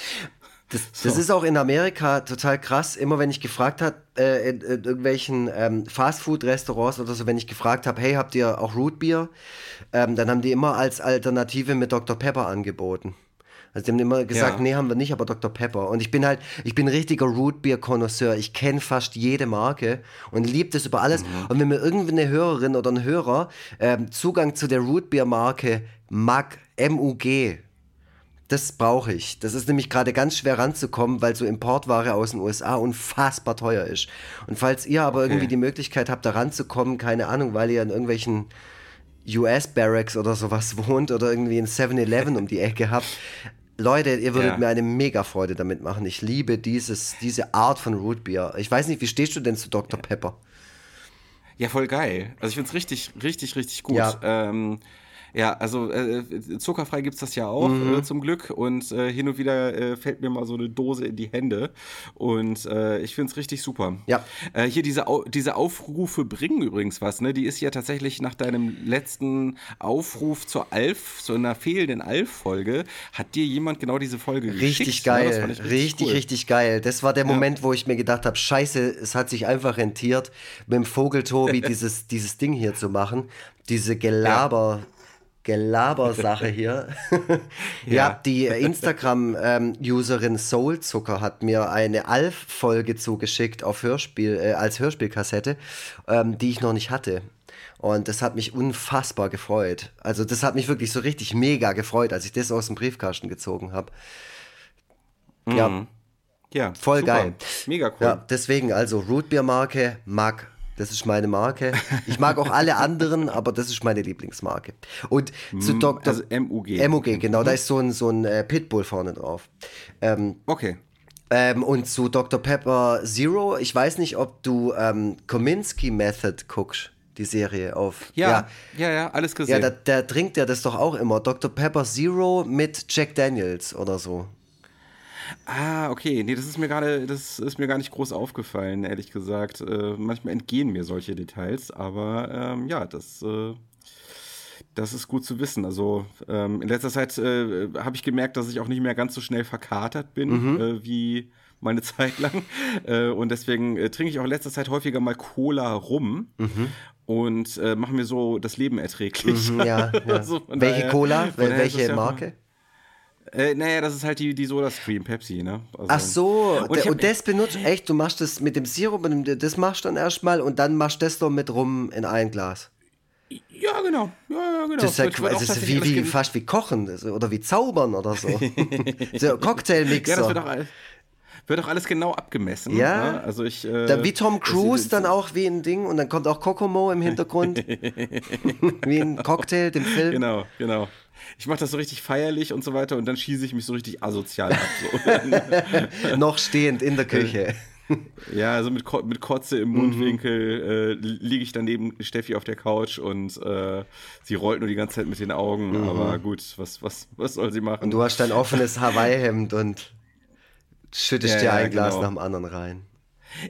Das, das so. ist auch in Amerika total krass. Immer wenn ich gefragt habe, äh, in, in, irgendwelchen ähm, Fastfood-Restaurants oder so, wenn ich gefragt habe, hey, habt ihr auch Rootbier? Ähm, dann haben die immer als Alternative mit Dr. Pepper angeboten. Also die haben immer gesagt, ja. nee, haben wir nicht, aber Dr. Pepper. Und ich bin halt, ich bin ein richtiger Rootbeer-Konnoisseur. Ich kenne fast jede Marke und liebe das über alles. Mhm. Und wenn mir irgendwie eine Hörerin oder ein Hörer ähm, Zugang zu der Rootbeer-Marke MAG, M-U-G, das brauche ich. Das ist nämlich gerade ganz schwer ranzukommen, weil so Importware aus den USA unfassbar teuer ist. Und falls ihr aber okay. irgendwie die Möglichkeit habt, da ranzukommen, keine Ahnung, weil ihr in irgendwelchen US-Barracks oder sowas wohnt oder irgendwie ein 7-Eleven um die Ecke habt, Leute, ihr würdet ja. mir eine mega Freude damit machen. Ich liebe dieses, diese Art von Rootbeer. Ich weiß nicht, wie stehst du denn zu Dr. Pepper? Ja, voll geil. Also ich finde es richtig, richtig, richtig gut. Ja. Ähm, ja, also äh, zuckerfrei gibt es das ja auch mhm. äh, zum Glück und äh, hin und wieder äh, fällt mir mal so eine Dose in die Hände und äh, ich finde es richtig super. Ja. Äh, hier diese, Au diese Aufrufe bringen übrigens was, ne? Die ist ja tatsächlich nach deinem letzten Aufruf zur Alf, zu einer fehlenden Alf-Folge, hat dir jemand genau diese Folge richtig geschickt. Ne? Geil. Ne? Richtig, richtig, cool. richtig geil. Das war der ja. Moment, wo ich mir gedacht habe, scheiße, es hat sich einfach rentiert, mit dem Vogel-Tobi dieses, dieses Ding hier zu machen. Diese Gelaber. Ja Gelabersache hier. ja. ja. die Instagram-Userin ähm, Soulzucker hat mir eine Alf-Folge zugeschickt auf Hörspiel, äh, als Hörspielkassette, ähm, die ich noch nicht hatte. Und das hat mich unfassbar gefreut. Also das hat mich wirklich so richtig mega gefreut, als ich das aus dem Briefkasten gezogen habe. Mhm. Ja. Ja, voll super. geil. Mega cool. Ja, deswegen also Rootbeer-Marke, mag das ist meine Marke. Ich mag auch alle anderen, aber das ist meine Lieblingsmarke. Und zu mm, Dr. Also MUG. MUG, genau. Da ist so ein, so ein äh, Pitbull vorne drauf. Ähm, okay. Ähm, und zu Dr. Pepper Zero, ich weiß nicht, ob du ähm, Kominsky Method guckst die Serie auf. Ja, ja, ja, ja alles gesehen. Ja, da, da trinkt er das doch auch immer. Dr. Pepper Zero mit Jack Daniels oder so. Ah, okay. Nee, das ist mir gerade, das ist mir gar nicht groß aufgefallen, ehrlich gesagt. Äh, manchmal entgehen mir solche Details, aber ähm, ja, das, äh, das ist gut zu wissen. Also ähm, in letzter Zeit äh, habe ich gemerkt, dass ich auch nicht mehr ganz so schnell verkatert bin mhm. Äh, wie meine Zeit lang. Äh, und deswegen äh, trinke ich auch in letzter Zeit häufiger mal Cola rum. Mhm und äh, machen mir so das Leben erträglich. Mhm, ja, ja. so, Welche daher, Cola? Welche Marke? Äh, naja, das ist halt die, die Soda-Stream, Pepsi, ne? Also, Ach so, und, und das benutzt, echt, du machst das mit dem Sirup, das machst du dann erstmal und dann machst du das doch mit rum in ein Glas. Ja, genau. Ja, ja, genau. Das ist, ja, das ist wie, wie, fast wie Kochen oder wie Zaubern oder so. so Cocktailmixer. Ja, das wird auch, alles, wird auch alles genau abgemessen. Ja. Ne? Also ich, äh, da, wie Tom Cruise dann auch wie ein Ding und dann kommt auch Kokomo im Hintergrund. wie ein Cocktail, dem Film. Genau, genau ich mache das so richtig feierlich und so weiter und dann schieße ich mich so richtig asozial ab. So. Noch stehend in der Küche. Ja, also mit, Ko mit Kotze im Mundwinkel mhm. äh, liege ich dann neben Steffi auf der Couch und äh, sie rollt nur die ganze Zeit mit den Augen. Mhm. Aber gut, was, was, was soll sie machen? Und du hast dein offenes Hawaii-Hemd und schüttest ja, dir ein ja, Glas genau. nach dem anderen rein.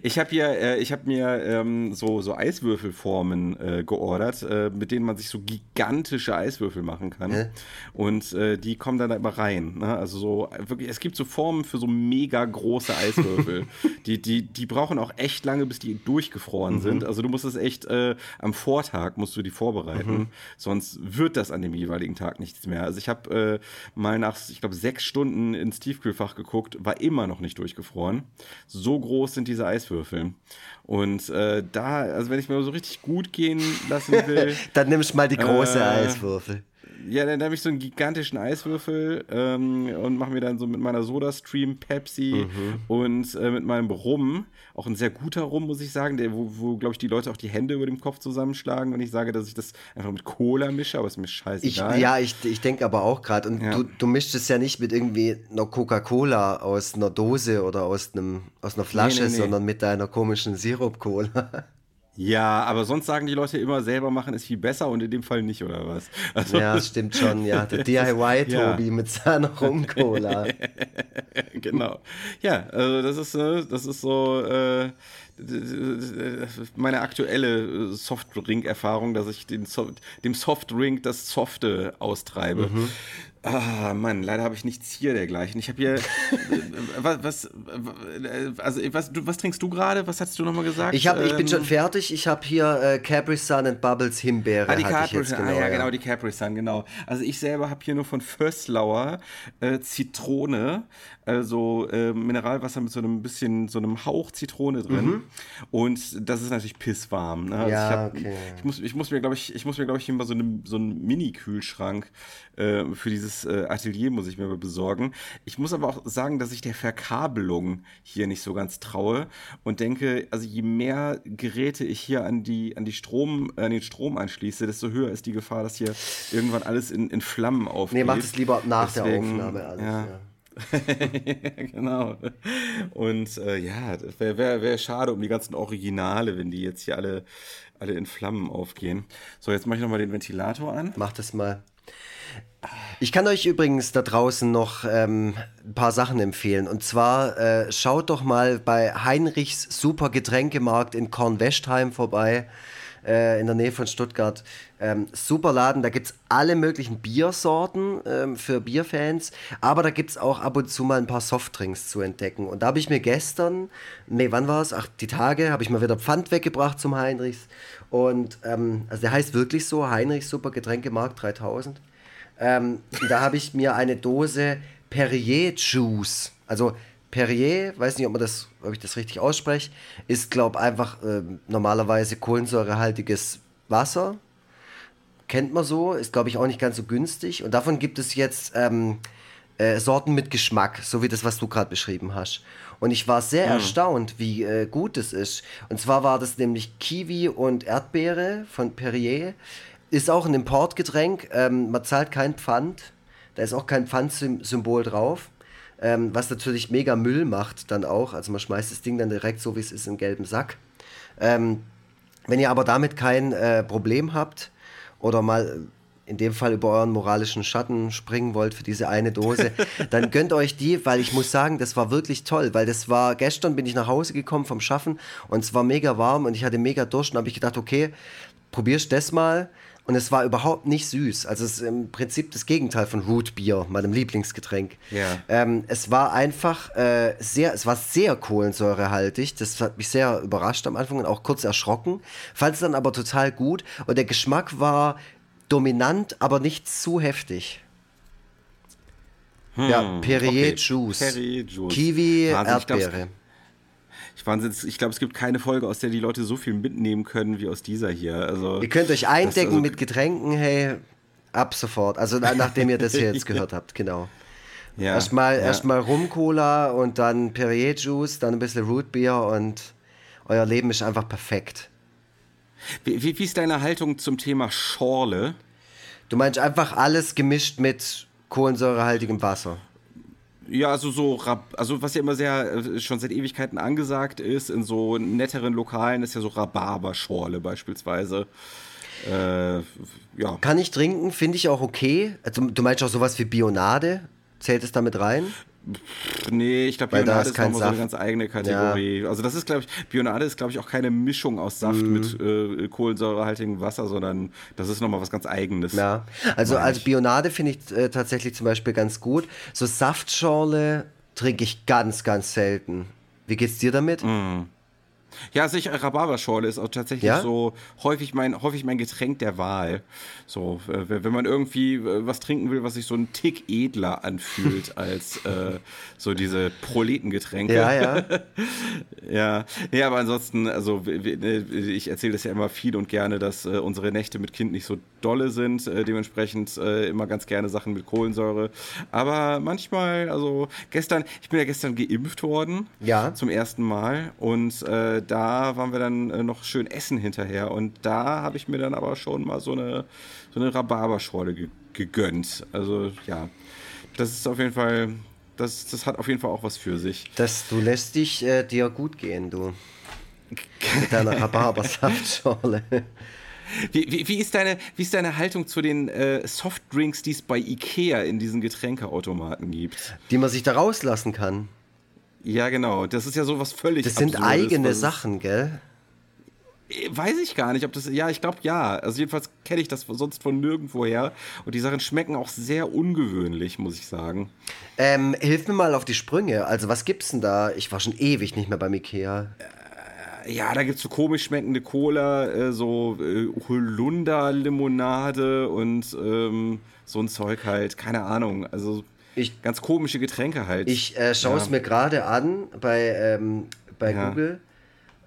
Ich habe hier, äh, ich habe mir ähm, so, so Eiswürfelformen äh, geordert, äh, mit denen man sich so gigantische Eiswürfel machen kann. Hä? Und äh, die kommen dann da immer rein. Ne? Also so wirklich, es gibt so Formen für so mega große Eiswürfel. die, die, die brauchen auch echt lange, bis die durchgefroren mhm. sind. Also du musst es echt äh, am Vortag musst du die vorbereiten, mhm. sonst wird das an dem jeweiligen Tag nichts mehr. Also ich habe mal nach, ich glaube, sechs Stunden ins Tiefkühlfach geguckt, war immer noch nicht durchgefroren. So groß sind diese Eiswürfeln. Und äh, da, also wenn ich mir so richtig gut gehen lassen will. dann nimmst du mal die große äh, Eiswürfel. Ja, dann habe ich so einen gigantischen Eiswürfel ähm, und mache mir dann so mit meiner Soda-Stream Pepsi mhm. und äh, mit meinem Rum, auch ein sehr guter Rum, muss ich sagen, der, wo, wo glaube ich, die Leute auch die Hände über dem Kopf zusammenschlagen und ich sage, dass ich das einfach mit Cola mische, aber ist mir scheißegal. Ich, ja, ich, ich denke aber auch gerade, und ja. du, du mischst es ja nicht mit irgendwie einer Coca-Cola aus einer Dose oder aus, einem, aus einer Flasche, nee, nee, nee. sondern mit deiner komischen Sirup-Cola. Ja, aber sonst sagen die Leute immer, selber machen ist viel besser und in dem Fall nicht, oder was? Also, ja, stimmt schon, ja. Der DIY-Tobi ja. mit seiner Rum-Cola. genau. Ja, also das ist, äh, das ist so äh, meine aktuelle Softdrink-Erfahrung, dass ich den so dem Softdrink das Softe austreibe. Mhm. Ah, Mann, leider habe ich nichts hier dergleichen. Ich habe hier. was, was, also, was, du, was trinkst du gerade? Was hast du nochmal gesagt? Ich, hab, ähm, ich bin schon ähm, fertig. Ich habe hier äh, Capri Sun and Bubbles Himbeere. Ah, die Capri Sun. Genau, ah, ja, ja, genau, die Capri Sun, genau. Also, ich selber habe hier nur von Föstlauer äh, Zitrone, also äh, Mineralwasser mit so einem bisschen, so einem Hauch Zitrone drin. Mhm. Und das ist natürlich pisswarm. Ne? Also ja, ich, hab, okay. ich, muss, ich muss mir, glaube ich, ich muss mir, glaube ich, immer so, eine, so einen Mini-Kühlschrank äh, für dieses äh, Atelier muss ich mir besorgen. Ich muss aber auch sagen, dass ich der Verkabelung hier nicht so ganz traue und denke, also je mehr Geräte ich hier an die, an die Strom, an den Strom anschließe, desto höher ist die Gefahr, dass hier irgendwann alles in, in Flammen aufgeht. Nee, mach es lieber nach Deswegen, der Aufnahme alles, ja. ja. genau. Und äh, ja, wäre wär, wär schade um die ganzen Originale, wenn die jetzt hier alle, alle in Flammen aufgehen. So, jetzt mache ich nochmal den Ventilator an. Mach das mal. Ich kann euch übrigens da draußen noch ähm, ein paar Sachen empfehlen. Und zwar äh, schaut doch mal bei Heinrichs Super Getränkemarkt in Kornwestheim vorbei, äh, in der Nähe von Stuttgart. Ähm, super Laden, da gibt es alle möglichen Biersorten ähm, für Bierfans, aber da gibt es auch ab und zu mal ein paar Softdrinks zu entdecken. Und da habe ich mir gestern, nee, wann war es? Ach, die Tage, habe ich mal wieder Pfand weggebracht zum Heinrichs. Und ähm, also der heißt wirklich so, Heinrichs Super Getränkemarkt 3000. Ähm, da habe ich mir eine Dose Perrier Juice, also Perrier, weiß nicht, ob, man das, ob ich das richtig ausspreche, ist, glaube ich, einfach äh, normalerweise kohlensäurehaltiges Wasser. Kennt man so, ist, glaube ich, auch nicht ganz so günstig. Und davon gibt es jetzt ähm, äh, Sorten mit Geschmack, so wie das, was du gerade beschrieben hast. Und ich war sehr mhm. erstaunt, wie äh, gut es ist. Und zwar war das nämlich Kiwi und Erdbeere von Perrier. Ist auch ein Importgetränk. Ähm, man zahlt kein Pfand. Da ist auch kein Pfandsymbol drauf. Ähm, was natürlich mega Müll macht dann auch. Also man schmeißt das Ding dann direkt so, wie es ist, in den gelben Sack. Ähm, wenn ihr aber damit kein äh, Problem habt oder mal in dem Fall über euren moralischen Schatten springen wollt für diese eine Dose, dann gönnt euch die, weil ich muss sagen, das war wirklich toll, weil das war, gestern bin ich nach Hause gekommen vom Schaffen und es war mega warm und ich hatte mega Durst und habe ich gedacht, okay, probierst das mal und es war überhaupt nicht süß. Also es ist im Prinzip das Gegenteil von Root Beer, meinem Lieblingsgetränk. Ja. Ähm, es war einfach äh, sehr, es war sehr kohlensäurehaltig. Das hat mich sehr überrascht am Anfang und auch kurz erschrocken. Fand es dann aber total gut. Und der Geschmack war dominant, aber nicht zu heftig. Hm, ja, Perrier okay. Juice. Perrier Juice. Kiwi, Wahnsinn, Erdbeere. Ich, ich glaube, es gibt keine Folge, aus der die Leute so viel mitnehmen können wie aus dieser hier. Also, ihr könnt euch eindecken also, mit Getränken, hey, ab sofort. Also nachdem ihr das hier jetzt gehört habt, genau. Ja, erstmal ja. erst Rum-Cola und dann Perrier-Juice, dann ein bisschen Rootbeer und euer Leben ist einfach perfekt. Wie, wie, wie ist deine Haltung zum Thema Schorle? Du meinst einfach alles gemischt mit kohlensäurehaltigem Wasser? Ja, also so, also was ja immer sehr, äh, schon seit Ewigkeiten angesagt ist, in so netteren Lokalen ist ja so Rhabarberschorle beispielsweise. Äh, ja. Kann ich trinken, finde ich auch okay. Also, du meinst auch sowas wie Bionade? Zählt es damit rein? Nee, ich glaube, Bionade ist, ist nochmal so eine ganz eigene Kategorie. Ja. Also das ist, glaube ich, Bionade ist, glaube ich, auch keine Mischung aus Saft mm. mit äh, kohlensäurehaltigem Wasser, sondern das ist nochmal was ganz Eigenes. Ja, also als Bionade finde ich äh, tatsächlich zum Beispiel ganz gut. So Saftschorle trinke ich ganz, ganz selten. Wie geht's dir damit? Mm. Ja, sicher, Rhabarberschorle ist auch tatsächlich ja? so häufig mein, häufig mein Getränk der Wahl. So, äh, wenn man irgendwie äh, was trinken will, was sich so ein Tick edler anfühlt als äh, so diese Proletengetränke. Ja, ja. ja. ja, aber ansonsten, also ne, ich erzähle das ja immer viel und gerne, dass äh, unsere Nächte mit Kind nicht so dolle sind, äh, dementsprechend äh, immer ganz gerne Sachen mit Kohlensäure. Aber manchmal, also gestern, ich bin ja gestern geimpft worden. Ja. Zum ersten Mal und äh, da waren wir dann äh, noch schön essen hinterher und da habe ich mir dann aber schon mal so eine, so eine Rhabarberschorle ge gegönnt. Also ja, das ist auf jeden Fall, das, das hat auf jeden Fall auch was für sich. Das, du lässt dich äh, dir gut gehen, du. Mit deiner Rhabarbersaftschorle. Wie, wie, wie, ist deine, wie ist deine Haltung zu den äh, Softdrinks, die es bei Ikea in diesen Getränkeautomaten gibt? Die man sich da rauslassen kann. Ja, genau. Das ist ja sowas völlig Das sind eigene Sachen, gell? Äh, weiß ich gar nicht, ob das, ja, ich glaube ja. Also jedenfalls kenne ich das sonst von nirgendwoher. Und die Sachen schmecken auch sehr ungewöhnlich, muss ich sagen. Ähm, hilf mir mal auf die Sprünge. Also was gibt's denn da? Ich war schon ewig nicht mehr beim Ikea. Äh, ja, da gibt es so komisch schmeckende Cola, äh, so äh, Holunder-Limonade und ähm, so ein Zeug halt. Keine Ahnung. Also ich, ganz komische Getränke halt. Ich äh, schaue es ja. mir gerade an bei, ähm, bei ja. Google.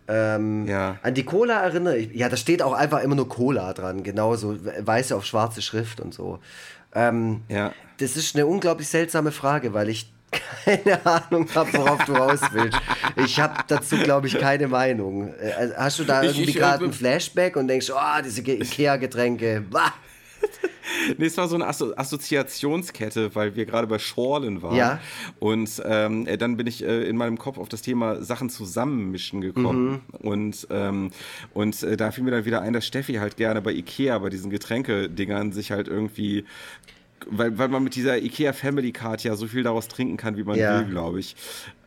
Ähm, ja. An die Cola erinnere ich. Ja, da steht auch einfach immer nur Cola dran, genauso weiße auf schwarze Schrift und so. Ähm, ja. Das ist eine unglaublich seltsame Frage, weil ich keine Ahnung habe, worauf du raus willst. Ich habe dazu, glaube ich, keine Meinung. Äh, also, hast du da irgendwie gerade ein Flashback und denkst, oh, diese Ikea-Getränke, nee, es war so eine Asso Assoziationskette, weil wir gerade bei Schorlen waren. Ja. Und ähm, äh, dann bin ich äh, in meinem Kopf auf das Thema Sachen zusammenmischen gekommen. Mhm. Und, ähm, und äh, da fiel mir dann wieder ein, dass Steffi halt gerne bei Ikea, bei diesen Getränkedingern, sich halt irgendwie weil, weil man mit dieser IKEA Family Card ja so viel daraus trinken kann, wie man ja. will, glaube ich.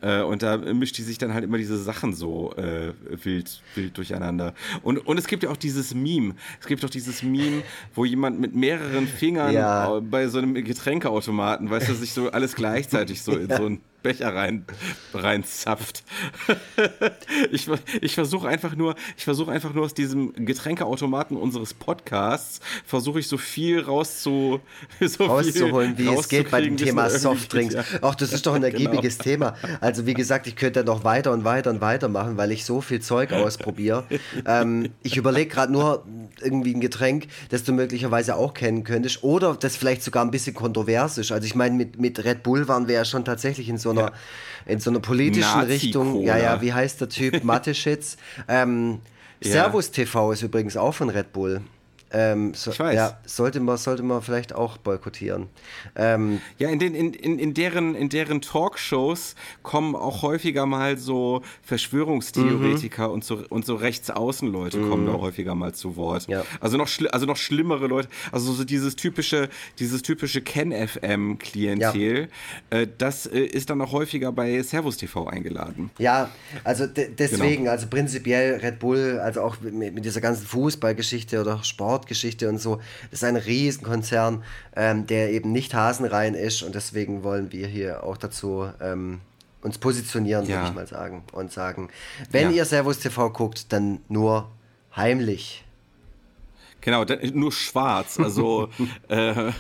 Äh, und da mischt die sich dann halt immer diese Sachen so äh, wild, wild durcheinander. Und, und es gibt ja auch dieses Meme. Es gibt auch dieses Meme, wo jemand mit mehreren Fingern ja. bei so einem Getränkeautomaten, weißt du, sich so alles gleichzeitig so in so ein Becher rein, reinzapft. ich ich versuche einfach nur, ich versuche einfach nur aus diesem Getränkeautomaten unseres Podcasts, versuche ich so viel rauszu, so rauszuholen, viel wie es geht bei dem Thema Softdrinks. Ja. Ach, das ist doch ein genau. ergiebiges genau. Thema. Also wie gesagt, ich könnte noch weiter und weiter und weiter machen, weil ich so viel Zeug ausprobiere. ähm, ich überlege gerade nur irgendwie ein Getränk, das du möglicherweise auch kennen könntest oder das vielleicht sogar ein bisschen kontrovers ist. Also ich meine, mit, mit Red Bull waren wir ja schon tatsächlich in so einer, in so einer politischen Richtung. Ja, ja, wie heißt der Typ? Mateschitz. ähm. Servus TV ist übrigens auch von Red Bull. Ähm, so, ich weiß. Ja, sollte man, sollte man vielleicht auch boykottieren. Ähm, ja, in, den, in, in, in, deren, in deren Talkshows kommen auch häufiger mal so Verschwörungstheoretiker mhm. und, so, und so Rechtsaußenleute mhm. kommen da häufiger mal zu Wort. Ja. Also, noch also noch schlimmere Leute, also so dieses typische, dieses typische Ken-FM-Klientel, ja. äh, das äh, ist dann auch häufiger bei Servus TV eingeladen. Ja, also deswegen, genau. also prinzipiell Red Bull, also auch mit, mit dieser ganzen Fußballgeschichte oder Sport Sportgeschichte und so. Das ist ein Riesenkonzern, ähm, der eben nicht hasenrein ist und deswegen wollen wir hier auch dazu ähm, uns positionieren, ja. würde ich mal sagen. Und sagen, wenn ja. ihr Servus TV guckt, dann nur heimlich. Genau, nur schwarz. Also äh,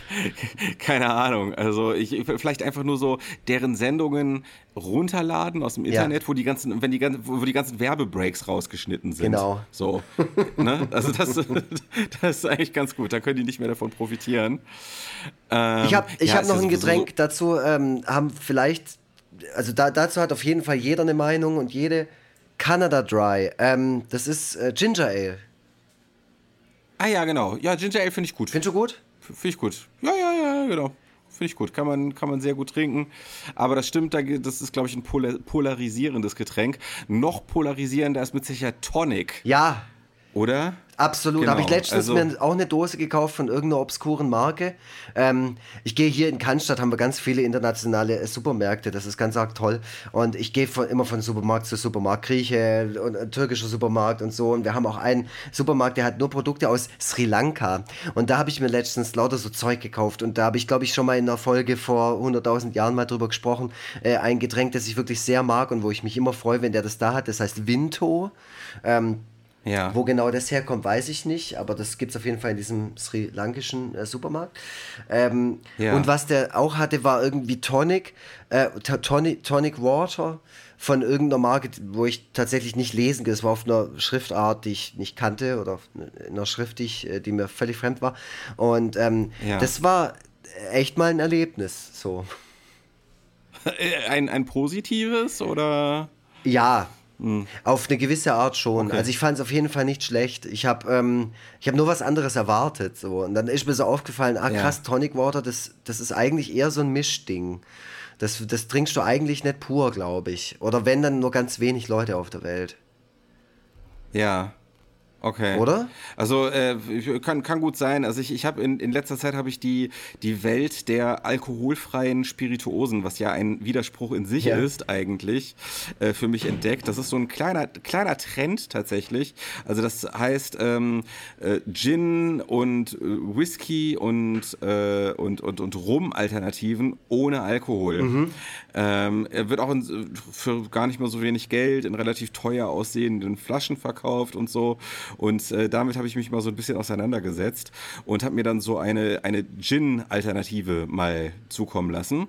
keine Ahnung. Also ich vielleicht einfach nur so deren Sendungen runterladen aus dem Internet, ja. wo die ganzen, wenn die ganzen, wo die ganzen Werbebreaks rausgeschnitten sind. Genau. So. ne? Also das, das ist eigentlich ganz gut. Da können die nicht mehr davon profitieren. Ähm, ich habe ich ja, hab noch ein Getränk so dazu. Ähm, haben vielleicht, also da, dazu hat auf jeden Fall jeder eine Meinung und jede. Canada Dry. Ähm, das ist äh, Ginger Ale. Ah ja, genau. Ja, Ginger Ale finde ich gut. Findest du gut? Finde ich gut. Ja, ja, ja, genau. Finde ich gut. Kann man, kann man sehr gut trinken. Aber das stimmt, das ist, glaube ich, ein polarisierendes Getränk. Noch polarisierender ist mit Sicherheit Tonic. Ja. Oder? Absolut. Genau. Habe ich letztens also, mir auch eine Dose gekauft von irgendeiner obskuren Marke. Ähm, ich gehe hier in Cannstatt, haben wir ganz viele internationale äh, Supermärkte. Das ist ganz arg toll. Und ich gehe von, immer von Supermarkt zu Supermarkt. Grieche und äh, türkischer Supermarkt und so. Und wir haben auch einen Supermarkt, der hat nur Produkte aus Sri Lanka. Und da habe ich mir letztens lauter so Zeug gekauft. Und da habe ich, glaube ich, schon mal in einer Folge vor 100.000 Jahren mal drüber gesprochen. Äh, ein Getränk, das ich wirklich sehr mag und wo ich mich immer freue, wenn der das da hat. Das heißt Vinto. Ähm, ja. Wo genau das herkommt, weiß ich nicht, aber das gibt es auf jeden Fall in diesem sri lankischen äh, Supermarkt. Ähm, ja. Und was der auch hatte, war irgendwie Tonic, äh, Tonic, Tonic Water von irgendeiner Marke, wo ich tatsächlich nicht lesen kann. Das war auf einer Schriftart, die ich nicht kannte oder auf einer Schrift, die, ich, äh, die mir völlig fremd war. Und ähm, ja. das war echt mal ein Erlebnis. So. Ein, ein positives oder? Ja, Mhm. Auf eine gewisse Art schon. Okay. Also ich fand es auf jeden Fall nicht schlecht. Ich habe ähm, hab nur was anderes erwartet. So. Und dann ist mir so aufgefallen, ah krass, ja. Tonic Water, das, das ist eigentlich eher so ein Mischding. Das, das trinkst du eigentlich nicht pur, glaube ich. Oder wenn, dann nur ganz wenig Leute auf der Welt. Ja, Okay. Oder? Also äh, kann, kann gut sein. Also ich, ich habe in, in letzter Zeit habe ich die, die Welt der alkoholfreien Spirituosen, was ja ein Widerspruch in sich ja. ist eigentlich, äh, für mich entdeckt. Das ist so ein kleiner, kleiner Trend tatsächlich. Also das heißt ähm, äh, Gin und äh, Whisky und, äh, und, und, und Rum-Alternativen ohne Alkohol. Mhm. Ähm, er wird auch in, für gar nicht mehr so wenig Geld in relativ teuer aussehenden Flaschen verkauft und so. Und äh, damit habe ich mich mal so ein bisschen auseinandergesetzt und habe mir dann so eine, eine Gin-Alternative mal zukommen lassen.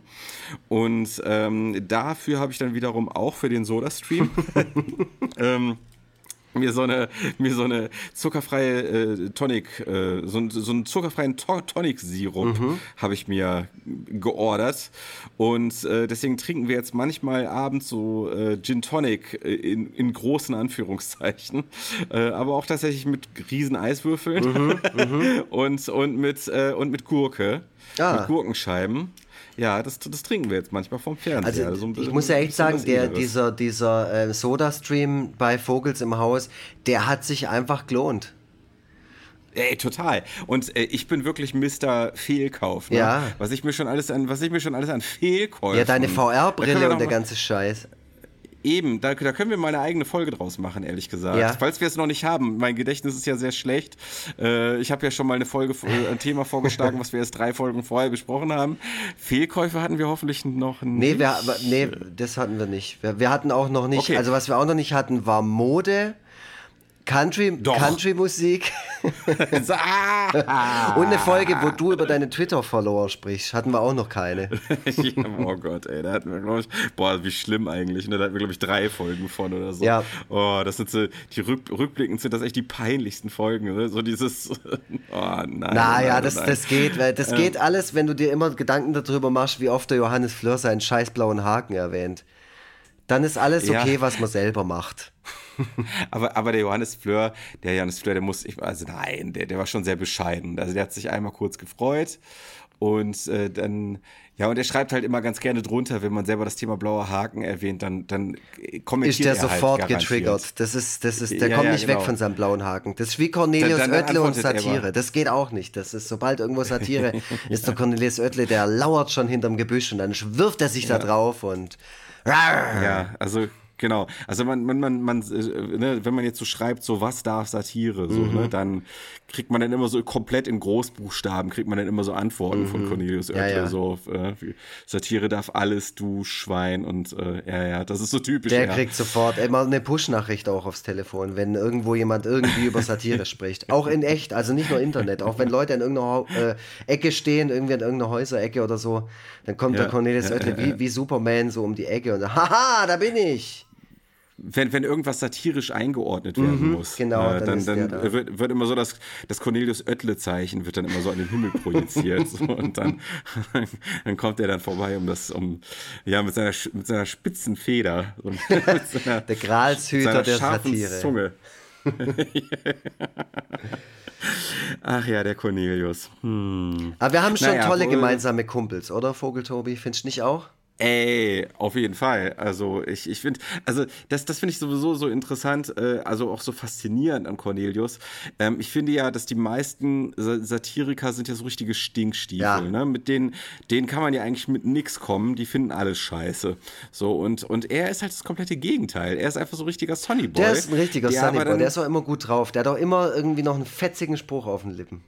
Und ähm, dafür habe ich dann wiederum auch für den Soda-Stream ähm, mir so eine, mir so eine zuckerfreie äh, Tonic, äh, so, so einen zuckerfreien to Tonic-Sirup mhm. habe ich mir geordert. Und äh, deswegen trinken wir jetzt manchmal abends so äh, Gin Tonic äh, in, in großen Anführungszeichen. Äh, aber auch tatsächlich mit riesen Eiswürfeln mhm, mhm. und, und, mit, äh, und mit Gurke. Ah. Mit Gurkenscheiben. Ja, das, das trinken wir jetzt manchmal vom Fernseher. Also, also ich muss ja echt sagen, der, dieser, dieser äh, Soda-Stream bei Vogels im Haus, der hat sich einfach gelohnt. Ey, total. Und äh, ich bin wirklich Mr. Fehlkauf. Ne? Ja. Was ich mir schon alles an, was ich mir schon alles an Fehlkäufen. Ja, deine VR-Brille und der ganze Scheiß. Eben, da, da, können wir mal eine eigene Folge draus machen, ehrlich gesagt. Ja. Falls wir es noch nicht haben, mein Gedächtnis ist ja sehr schlecht. Äh, ich habe ja schon mal eine Folge, äh, ein Thema vorgeschlagen, was wir erst drei Folgen vorher besprochen haben. Fehlkäufe hatten wir hoffentlich noch nicht. Nee, wir, nee das hatten wir nicht. Wir, wir hatten auch noch nicht, okay. also was wir auch noch nicht hatten, war Mode. Country, Country Musik. Ah. Und eine Folge, wo du über deine Twitter-Follower sprichst, hatten wir auch noch keine. ja, oh Gott, ey, da hatten wir, glaube ich, boah, wie schlimm eigentlich, ne? Da hatten wir, glaube ich, drei Folgen von oder so. Ja. Oh, das sind so, die Rück, rückblickend sind das echt die peinlichsten Folgen, ne? So dieses, oh nein. Naja, nein, das, nein. das geht, weil das geht alles, wenn du dir immer Gedanken darüber machst, wie oft der Johannes Fleur seinen scheiß blauen Haken erwähnt. Dann ist alles okay, ja. was man selber macht. aber, aber der Johannes Fleur, der Johannes Fleur, der muss, ich, also nein, der, der war schon sehr bescheiden. Also der hat sich einmal kurz gefreut und äh, dann, ja, und er schreibt halt immer ganz gerne drunter, wenn man selber das Thema blauer Haken erwähnt, dann, dann kommentiert ist der er halt sofort halt getriggert. Das ist, das ist, der ja, kommt ja, nicht genau. weg von seinem blauen Haken. Das ist wie Cornelius dann, dann Oettle und Satire. Das geht auch nicht. Das ist, sobald irgendwo Satire ist, der Cornelius Oettle, der lauert schon hinterm Gebüsch und dann wirft er sich da drauf und. Ja, also Genau. Also man, man, man, man äh, ne, wenn man jetzt so schreibt, so was darf Satire, so, ne, mhm. ne, dann kriegt man dann immer so komplett in Großbuchstaben, kriegt man dann immer so Antworten mhm. von Cornelius Oettel, ja, ja. so äh, Satire darf alles, du Schwein und äh, ja, ja, das ist so typisch. Der ja. kriegt sofort immer eine Push-Nachricht auch aufs Telefon, wenn irgendwo jemand irgendwie über Satire spricht. Auch in echt, also nicht nur Internet, auch wenn Leute in irgendeiner äh, Ecke stehen, irgendwie in irgendeiner Häuserecke oder so, dann kommt der Cornelius Oettel wie, wie Superman so um die Ecke und haha, da bin ich wenn, wenn irgendwas satirisch eingeordnet werden mhm, muss, genau, äh, dann, dann, dann wird, wird, immer so das, das Cornelius Oettle-Zeichen wird dann immer so an den Himmel projiziert so, und dann, dann kommt er dann vorbei, um das, um ja mit seiner mit seiner spitzen Feder, seiner, der Gralshüter der Satire. Zunge. Ach ja, der Cornelius. Hm. Aber wir haben schon naja, tolle gemeinsame Kumpels, oder Vogeltobi? Findest du nicht auch? Ey, auf jeden Fall. Also ich, ich finde, also das, das finde ich sowieso so interessant, äh, also auch so faszinierend an Cornelius. Ähm, ich finde ja, dass die meisten Satiriker sind ja so richtige Stinkstiefel. Ja. Ne? Mit denen, denen kann man ja eigentlich mit nix kommen. Die finden alles scheiße. So und und er ist halt das komplette Gegenteil. Er ist einfach so ein richtiger Sonnyboy. Der ist ein richtiger Sonnyboy. Der ist auch immer gut drauf. Der hat auch immer irgendwie noch einen fetzigen Spruch auf den Lippen.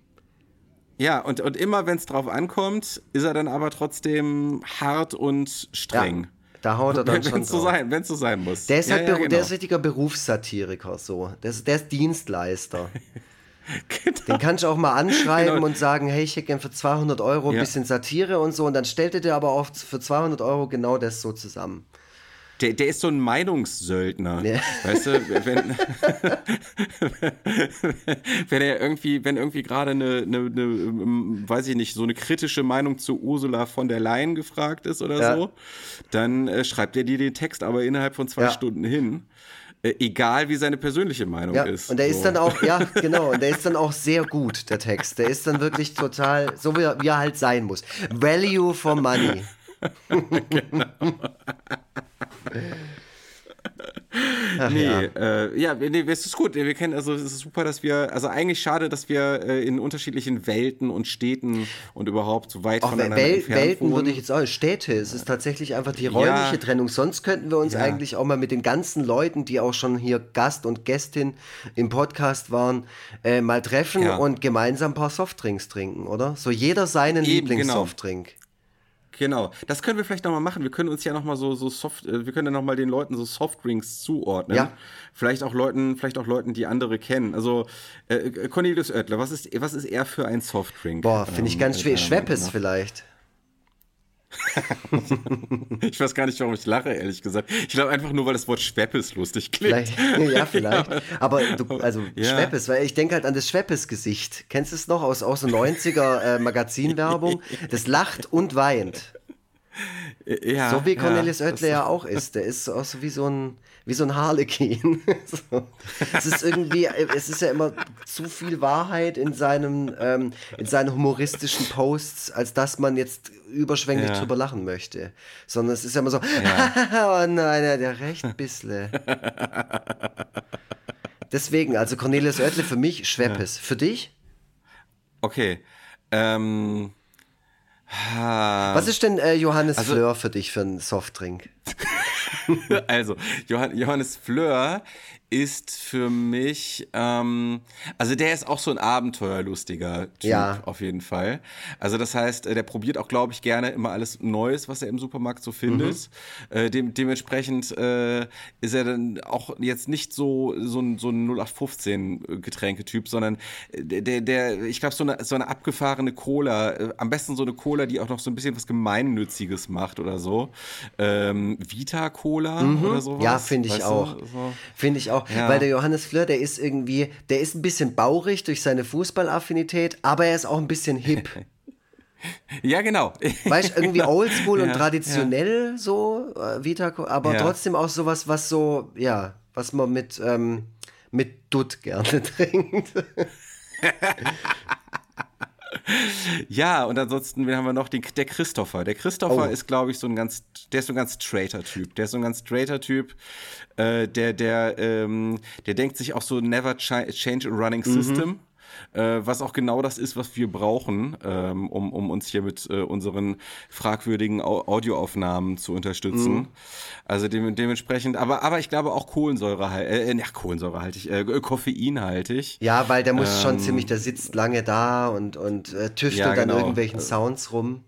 Ja, und, und immer wenn es drauf ankommt, ist er dann aber trotzdem hart und streng. Ja, da haut er dann wenn, schon so sein, Wenn es so sein muss. Der ist, ja, halt ja, genau. der ist richtiger Berufssatiriker so. Der ist, der ist Dienstleister. genau. Den kannst du auch mal anschreiben genau. und sagen, hey, ich hätte gern für 200 Euro ein ja. bisschen Satire und so. Und dann stellt er dir aber auch für 200 Euro genau das so zusammen. Der, der ist so ein Meinungssöldner. Ja. Weißt du, wenn, wenn er irgendwie, wenn irgendwie gerade eine, eine, eine, ähm, weiß ich nicht, so eine kritische Meinung zu Ursula von der Leyen gefragt ist oder ja. so, dann äh, schreibt er dir den Text aber innerhalb von zwei ja. Stunden hin. Äh, egal wie seine persönliche Meinung ja, ist. Und der so. ist dann auch, ja, genau, und der ist dann auch sehr gut, der Text. Der ist dann wirklich total, so wie er, wie er halt sein muss. Value for money. genau. Ach, nee, ja, äh, ja nee, es ist gut. Wir kennen, also es ist super, dass wir, also eigentlich schade, dass wir äh, in unterschiedlichen Welten und Städten und überhaupt so weit auch voneinander Wel entfernt Welten wohnen. würde ich jetzt auch, Städte, es ist tatsächlich einfach die räumliche ja. Trennung. Sonst könnten wir uns ja. eigentlich auch mal mit den ganzen Leuten, die auch schon hier Gast und Gästin im Podcast waren, äh, mal treffen und gemeinsam ein paar Softdrinks trinken, oder? So jeder seinen genau. Lieblingssoftdrink. Genau. Genau, das können wir vielleicht nochmal machen. Wir können uns ja nochmal so, so soft, äh, wir können ja nochmal den Leuten so Softdrinks zuordnen. Ja. Vielleicht auch Leuten, vielleicht auch Leuten, die andere kennen. Also, äh, äh Cornelius Oertler, was ist, was ist er für ein Softdrink? Boah, finde ich ähm, ganz schwer. Schweppes vielleicht. ich weiß gar nicht, warum ich lache, ehrlich gesagt. Ich glaube einfach nur, weil das Wort Schweppes lustig klingt. Vielleicht, ja, vielleicht. Aber du, also ja. Schweppes, weil ich denke halt an das Schweppes-Gesicht. Kennst du es noch aus, aus der 90er äh, Magazinwerbung? Das lacht und weint. Ja, so wie Cornelis ja, Oetler ja auch ist. Der ist auch so wie so ein, wie so ein Harlequin. so. Es ist irgendwie, es ist ja immer zu viel Wahrheit in, seinem, ähm, in seinen humoristischen Posts, als dass man jetzt überschwänglich ja. drüber lachen möchte. Sondern es ist ja immer so, ja. oh nein, der recht ein bisschen. Deswegen, also Cornelis Oetler für mich Schweppes. Für dich? Okay. Ähm, was ist denn äh, Johannes also, Fleur für dich für einen Softdrink? also, Johannes Fleur ist für mich, ähm, also der ist auch so ein abenteuerlustiger Typ, ja. auf jeden Fall. Also das heißt, äh, der probiert auch, glaube ich, gerne immer alles Neues, was er im Supermarkt so findet. Mhm. Äh, dem, dementsprechend äh, ist er dann auch jetzt nicht so, so ein, so ein 0815 Getränketyp, sondern äh, der, der, ich glaube, so eine, so eine abgefahrene Cola, äh, am besten so eine Cola, die auch noch so ein bisschen was Gemeinnütziges macht oder so. Ähm, Vita Cola mhm. oder sowas. Ja, finde ich auch. So? Finde ich auch auch. Ja. Weil der Johannes Fleur, der ist irgendwie, der ist ein bisschen baurig durch seine Fußballaffinität, aber er ist auch ein bisschen hip. Ja, genau. Weißt du, irgendwie oldschool ja, und traditionell ja. so, äh, Vita, aber ja. trotzdem auch sowas, was so, ja, was man mit, ähm, mit Dutt gerne trinkt. Ja, und ansonsten, wen haben wir noch? Den, der Christopher. Der Christopher oh. ist, glaube ich, so ein ganz, der ist so ein ganz straighter Typ. Der ist so ein ganz straighter Typ. Äh, der, der, ähm, der denkt sich auch so never change a running mhm. system. Mhm äh, was auch genau das ist, was wir brauchen, ähm, um, um uns hier mit äh, unseren fragwürdigen Au Audioaufnahmen zu unterstützen. Mhm. Also dem, dementsprechend, aber, aber ich glaube auch Kohlensäure, äh, ja, kohlensäurehaltig, äh, koffeinhaltig. Ja, weil der muss ähm, schon ziemlich, der sitzt lange da und, und äh, tüftelt ja, genau. dann irgendwelchen Sounds rum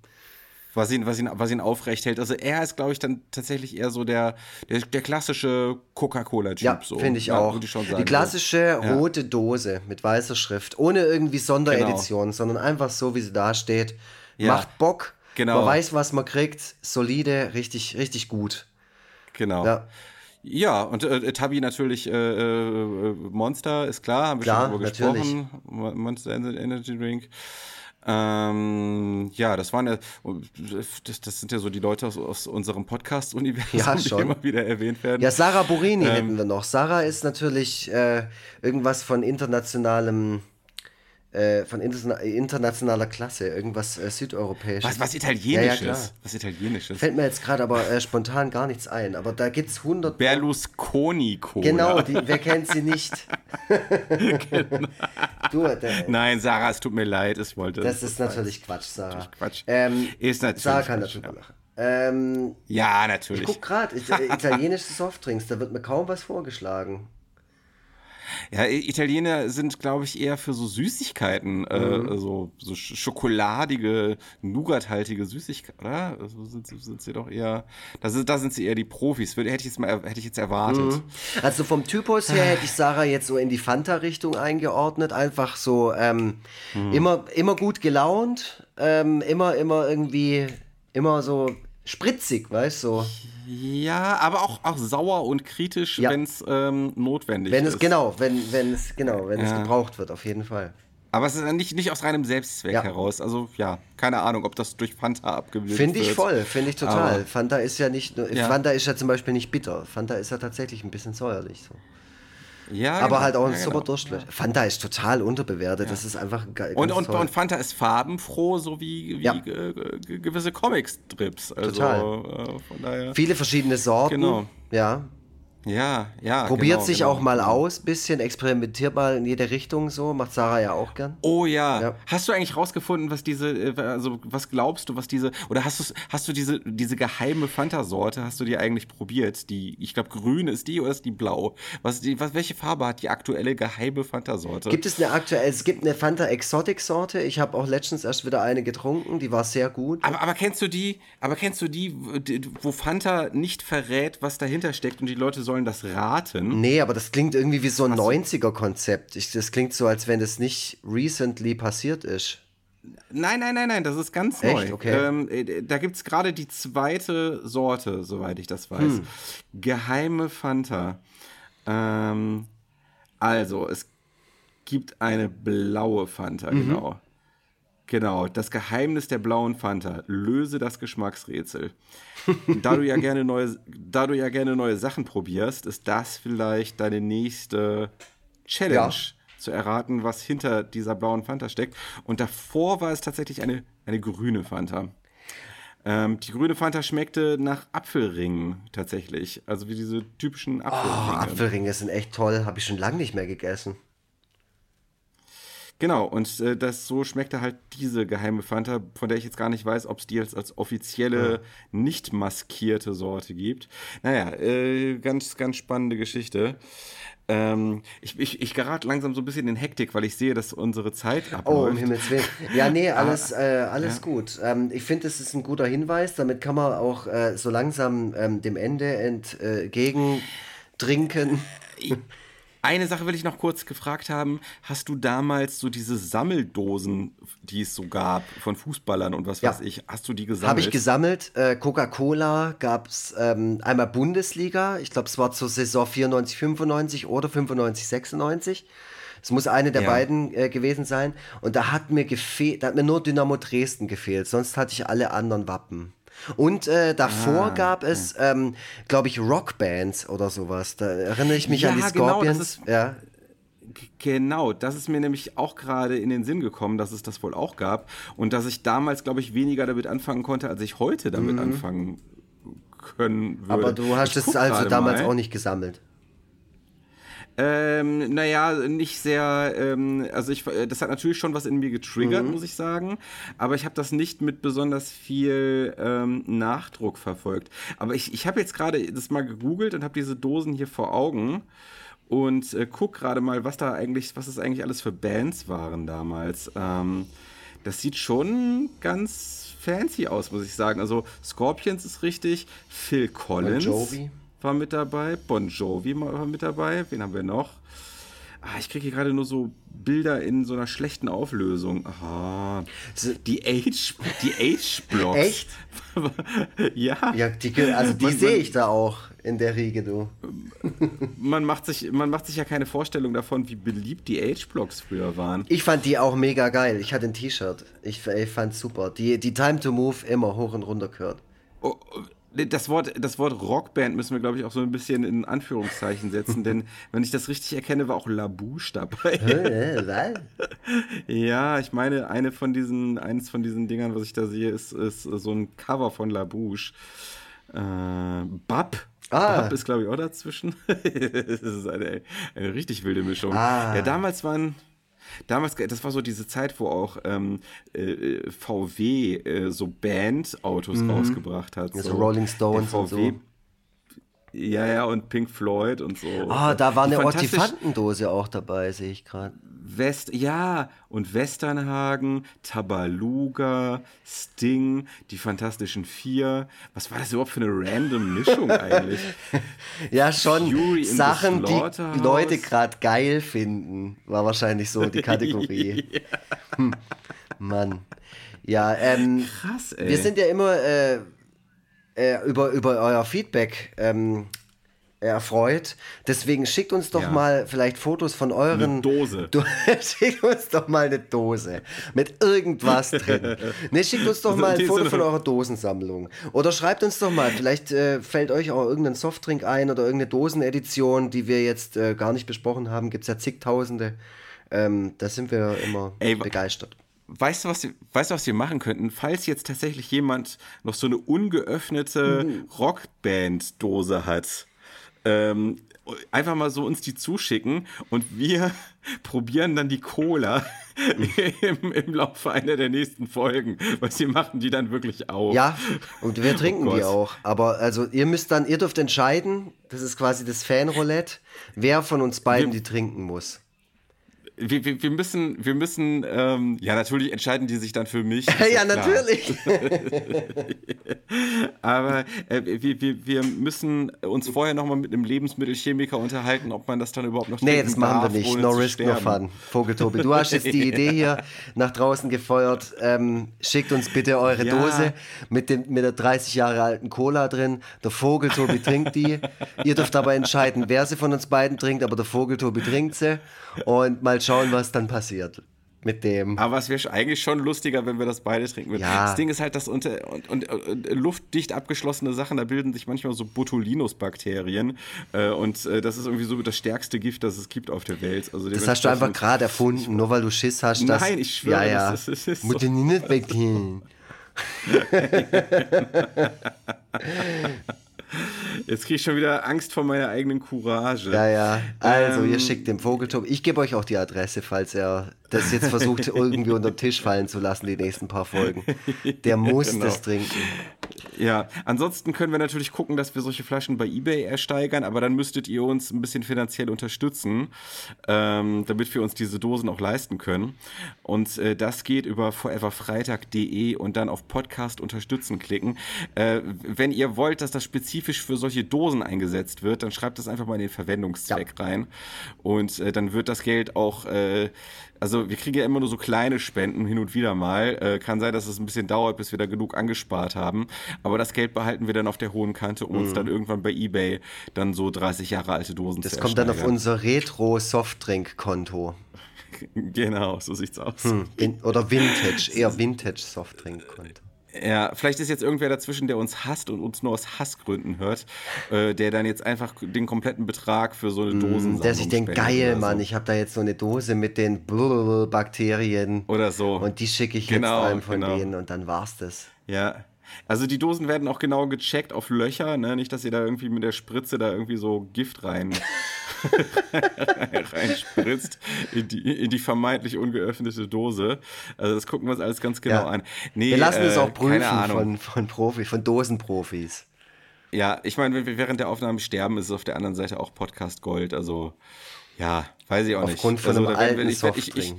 was ihn, was ihn, was ihn aufrecht hält. Also er ist, glaube ich, dann tatsächlich eher so der, der, der klassische Coca-Cola-Typ. Ja, so. finde ich ja, auch. Ich Die klassische so. rote Dose mit weißer Schrift, ohne irgendwie Sonderedition, genau. sondern einfach so, wie sie da steht. Ja. Macht Bock. Genau. Man weiß, was man kriegt. Solide, richtig, richtig gut. Genau. Ja. Ja, und äh, Tabi natürlich äh, äh, Monster, ist klar, haben wir klar, schon darüber gesprochen. Natürlich. Monster Energy Drink. Ähm, ja, das waren ja, das, das, sind ja so die Leute aus, aus unserem Podcast-Universum, ja, die immer wieder erwähnt werden. Ja, Sarah Borini ähm, hätten wir noch. Sarah ist natürlich äh, irgendwas von internationalem äh, von internationaler Klasse, irgendwas äh, südeuropäisches. Was, was italienisches? Ja, ja, was italienisches. Fällt mir jetzt gerade aber äh, spontan gar nichts ein, aber da gibt es 100 Berlusconi Cola. Genau, die, wer kennt sie nicht? genau. du, der, Nein, Sarah, es tut mir leid, ich wollte Das ist natürlich Quatsch, Sarah. Natürlich Quatsch. Ähm, ist natürlich Sarah kann Quatsch, darüber lachen. Ähm, ja, natürlich. Ich guck gerade, italienische Softdrinks, da wird mir kaum was vorgeschlagen. Ja, Italiener sind, glaube ich, eher für so Süßigkeiten, äh, mhm. äh, so, so schokoladige, nougathaltige Süßigkeiten, oder? Also sind, sind sie doch eher, da sind, da sind sie eher die Profis. Hätte ich jetzt mal, hätte ich jetzt erwartet. Mhm. Also vom Typus her hätte ich Sarah jetzt so in die Fanta-Richtung eingeordnet. Einfach so ähm, mhm. immer, immer gut gelaunt, ähm, immer, immer irgendwie, immer so spritzig, weißt du? So. Ja, aber auch, auch sauer und kritisch, ja. wenn es ähm, notwendig wenn es, ist. Genau, wenn, wenn es genau, wenn ja. es gebraucht wird, auf jeden Fall. Aber es ist nicht, nicht aus reinem Selbstzweck ja. heraus. Also ja, keine Ahnung, ob das durch Fanta abgebildet wird. Finde ich voll, finde ich total. Aber Fanta ist ja nicht nur, Fanta ist ja zum Beispiel nicht bitter. Fanta ist ja tatsächlich ein bisschen säuerlich so. Ja, aber genau. halt auch ein ja, super genau. Durchschnitt. Fanta ist total unterbewertet. Ja. Das ist einfach geil. Und, und, und, Fanta ist farbenfroh, so wie, wie ja. gewisse Comic-Strips. Also, total. Äh, Viele verschiedene Sorten. Genau. Ja. Ja, ja. Probiert genau, sich genau, auch mal aus, bisschen experimentiert mal in jede Richtung so. Macht Sarah ja auch gern. Oh ja. Ja. Hast du eigentlich rausgefunden, was diese, äh, also was glaubst du, was diese, oder hast du, hast du diese, diese geheime Fanta-Sorte, hast du die eigentlich probiert? Die, ich glaube, grün ist die oder ist die blau? Was, die, was, welche Farbe hat die aktuelle geheime Fanta-Sorte? Gibt es eine aktuelle, es gibt eine Fanta Exotic Sorte. Ich habe auch letztens erst wieder eine getrunken, die war sehr gut. Aber, aber kennst du die, aber kennst du die, wo Fanta nicht verrät, was dahinter steckt und die Leute sollen das raten? Nee, aber das klingt irgendwie wie so ein 90er-Konzept. Ich- Das klingt so, als wenn das nicht recently passiert ist. Nein, nein, nein, nein, das ist ganz Echt? neu. Okay. Ähm, äh, da gibt es gerade die zweite Sorte, soweit ich das weiß. Hm. Geheime Fanta. Ähm, also, es gibt eine blaue Fanta, Mhm. genau. Genau, das Geheimnis der blauen Fanta. Löse das Geschmacksrätsel. da, du ja gerne neue, da du ja gerne neue Sachen probierst, ist das vielleicht deine nächste Challenge. Ja. Zu erraten, was hinter dieser blauen Fanta steckt. Und davor war es tatsächlich eine, eine grüne Fanta. Ähm, die grüne Fanta schmeckte nach Apfelringen tatsächlich. Also wie diese typischen Oh, Apfelringe. Apfelringe sind echt toll. Habe ich schon lange nicht mehr gegessen. Genau, und äh, das so schmeckte halt diese geheime Fanta, von der ich jetzt gar nicht weiß, ob es die jetzt als offizielle, nicht maskierte Sorte gibt. Naja, äh, ganz, ganz spannende Geschichte. Ähm, ich, ich, ich gerate langsam so ein bisschen in Hektik, weil ich sehe, dass unsere Zeit Oh, um abläuft. Himmels Willen. Ja, nee, alles, äh, alles ja. gut. Ähm, ich finde, das ist ein guter Hinweis. Damit kann man auch äh, so langsam ähm, dem Ende entgegentrinken. Eine Sache will ich noch kurz gefragt haben. Hast du damals so diese Sammeldosen, die es so gab, von Fußballern und was Ja. weiß ich, hast du die gesammelt? Habe ich gesammelt. Äh, Coca-Cola gab es ähm, einmal Bundesliga. Ich glaube, es war zur Saison 94, 95 oder 95, 96. Es muss eine der Ja. beiden äh, gewesen sein. Und da hat mir gefehlt, da hat mir nur Dynamo Dresden gefehlt. Sonst hatte ich alle anderen Wappen. Und äh, davor Ah, gab es, ähm, glaube ich, Rockbands oder sowas. Da erinnere ich mich an die Ja, genau, Scorpions. das ist- ja. Genau, das ist mir nämlich auch gerade in den Sinn gekommen, dass es das wohl auch gab und dass ich damals, glaube ich, weniger damit anfangen konnte, als ich heute damit anfangen können würde. Mhm. Aber du hast Ich es also damals mal. auch nicht gesammelt. Ähm, naja, nicht sehr, ähm, also ich, äh, das hat natürlich schon was in mir getriggert, Mhm. muss ich sagen, aber ich habe das nicht mit besonders viel ähm, Nachdruck verfolgt. Aber ich, ich habe jetzt gerade das mal gegoogelt und habe diese Dosen hier vor Augen und äh, guck gerade mal, was da eigentlich, was das eigentlich alles für Bands waren damals. Ähm, das sieht schon ganz fancy aus, muss ich sagen. Also Scorpions ist richtig, Phil Collins Jovi. War mit dabei, Bon Jovi war mit dabei, wen haben wir noch? Ah, ich kriege hier gerade nur so Bilder in so einer schlechten Auflösung. Aha. Die Age, die Age-Blocks. Echt? ja. Ja, die, also die sehe ich da auch in der Riege, du. Man macht, sich, man macht sich ja keine Vorstellung davon, wie beliebt die Age-Blocks früher waren. Ich fand die auch mega geil. Ich hatte ein T-Shirt. Ich, ich fand super. Die, die Time to Move immer hoch und runter gehört. Oh, oh, das Wort, das Wort Rockband müssen wir, glaube ich, auch so ein bisschen in Anführungszeichen setzen, denn wenn ich das richtig erkenne, war auch Labouche dabei. Ja, ich meine, eine von diesen, eines von diesen Dingern, was ich da sehe, ist, ist so ein Cover von Labouche. Äh, Bab. Ah. Bab ist, glaube ich, auch dazwischen. das ist eine, eine richtig wilde Mischung. Ah. Ja, damals waren. Damals, das war so diese Zeit, wo auch ähm, äh, VW äh, so Bandautos rausgebracht hat. Ja, so Rolling Stones der und so. Ja, ja, und Pink Floyd und so. Ah, da war Die eine Ortifantendose auch dabei, sehe ich gerade. West, ja, und Westernhagen, Tabaluga, Sting, die Fantastischen Vier. Was war das überhaupt für eine random Mischung eigentlich? Ja, schon Fury Sachen, die. Leute gerade geil finden, war wahrscheinlich so die Kategorie. hm. Mann. Ja, ähm, Krass, ey. wir sind ja immer äh, äh, über, über euer Feedback ähm, erfreut. Deswegen schickt uns doch Ja. mal vielleicht Fotos von euren. Eine Dose. Du, schickt uns doch mal eine Dose mit irgendwas drin. Ne, schickt uns doch mal ein Foto von eurer Dosensammlung. Oder schreibt uns doch mal, vielleicht äh, fällt euch auch irgendein Softdrink ein oder irgendeine Dosenedition, die wir jetzt äh, gar nicht besprochen haben. Gibt es ja zigtausende. Ähm, da sind wir immer Ey, begeistert. Weißt du, was, wir- weißt du, was wir machen könnten? Falls jetzt tatsächlich jemand noch so eine ungeöffnete Mhm. Rockband-Dose hat, ähm, einfach mal so uns die zuschicken und wir probieren dann die Cola im, im Laufe einer der nächsten Folgen, weil sie machen die dann wirklich auf. Ja, und wir trinken oh die auch. Aber also ihr müsst dann, ihr dürft entscheiden, das ist quasi das Fanroulette, wer von uns beiden wir, die trinken muss wir, wir, wir müssen, wir müssen, ähm, ja, natürlich entscheiden die sich dann für mich. ja, ja natürlich. Aber äh, wir, wir, wir müssen uns vorher nochmal mit einem Lebensmittelchemiker unterhalten, ob man das dann überhaupt noch Nee, das machen darf, wir nicht. No risk, no fun. Vogeltobi, du hast jetzt die Idee hier nach draußen gefeuert. Ähm, schickt uns bitte eure ja. Dose mit, dem, mit der 30 Jahre alten Cola drin. Der Vogeltobi trinkt die. Ihr dürft aber entscheiden, wer sie von uns beiden trinkt, aber der Vogeltobi trinkt sie. Und mal schauen, was dann passiert mit dem. Aber es wäre eigentlich schon lustiger, wenn wir das beide trinken würden. Ja. Das Ding ist halt, dass unter und, und, und, luftdicht abgeschlossene Sachen, da bilden sich manchmal so Botulinus-Bakterien äh, und äh, das ist irgendwie so das stärkste Gift, das es gibt auf der Welt. Also das hast du einfach gerade erfunden, nur weil du Schiss hast. Dass, Nein, ich schwöre, ja, ja. das ist, ist Botulinus-Bakterien. Jetzt kriege ich schon wieder Angst vor meiner eigenen Courage. Ja, ja. Also, ähm, ihr schickt dem Vogelturm. Ich gebe euch auch die Adresse, falls er das jetzt versucht, irgendwie unter den Tisch fallen zu lassen, die nächsten paar Folgen. Der muss genau. das trinken. Ja, ansonsten können wir natürlich gucken, dass wir solche Flaschen bei eBay ersteigern, aber dann müsstet ihr uns ein bisschen finanziell unterstützen, ähm, damit wir uns diese Dosen auch leisten können. Und äh, das geht über foreverfreitag.de und dann auf Podcast unterstützen klicken. Äh, wenn ihr wollt, dass das spezifisch für solche Dosen eingesetzt wird, dann schreibt das einfach mal in den Verwendungszweck ja. rein. Und äh, dann wird das Geld auch äh, also wir kriegen ja immer nur so kleine Spenden hin und wieder mal. Äh, kann sein, dass es ein bisschen dauert, bis wir da genug angespart haben. Aber das Geld behalten wir dann auf der hohen Kante, um mhm. uns dann irgendwann bei eBay dann so 30 Jahre alte Dosen das zu Das kommt dann auf unser Retro-Softdrink-Konto. genau, so sieht's aus. Hm, oder Vintage, eher Vintage-Softdrink-Konto. Ja, vielleicht ist jetzt irgendwer dazwischen, der uns hasst und uns nur aus Hassgründen hört, äh, der dann jetzt einfach den kompletten Betrag für so eine mm, Dosen Der sich denkt, geil, so. Mann, ich habe da jetzt so eine Dose mit den Bakterien. Oder so. Und die schicke ich genau, jetzt einem von genau. denen und dann war's das. Ja, also die Dosen werden auch genau gecheckt auf Löcher, ne? Nicht, dass ihr da irgendwie mit der Spritze da irgendwie so Gift rein reinspritzt in die, in die vermeintlich ungeöffnete Dose. Also das gucken wir uns alles ganz genau ja. an. Nee, wir lassen es äh, auch prüfen von, von Profis, von Dosenprofis. Ja, ich meine, wenn wir während der Aufnahme sterben, ist es auf der anderen Seite auch Podcast Gold. Also ja, weiß ich auch Aufgrund nicht. Aufgrund von also, einem alten ich. Ich, ich,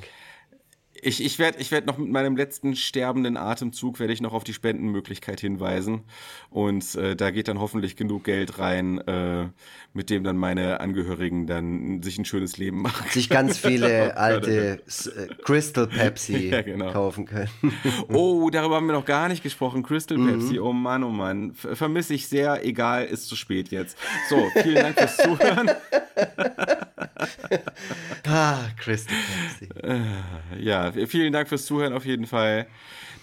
ich, ich werde ich werd noch mit meinem letzten sterbenden Atemzug werde ich noch auf die Spendenmöglichkeit hinweisen und äh, da geht dann hoffentlich genug Geld rein, äh, mit dem dann meine Angehörigen dann sich ein schönes Leben machen. Sich ganz viele alte äh, Crystal Pepsi ja, genau. kaufen können. oh, darüber haben wir noch gar nicht gesprochen. Crystal mhm. Pepsi, oh Mann, oh Mann, vermisse ich sehr. Egal, ist zu spät jetzt. So, vielen Dank fürs Zuhören. ah, Pepsi. Äh, ja, vielen Dank fürs Zuhören auf jeden Fall.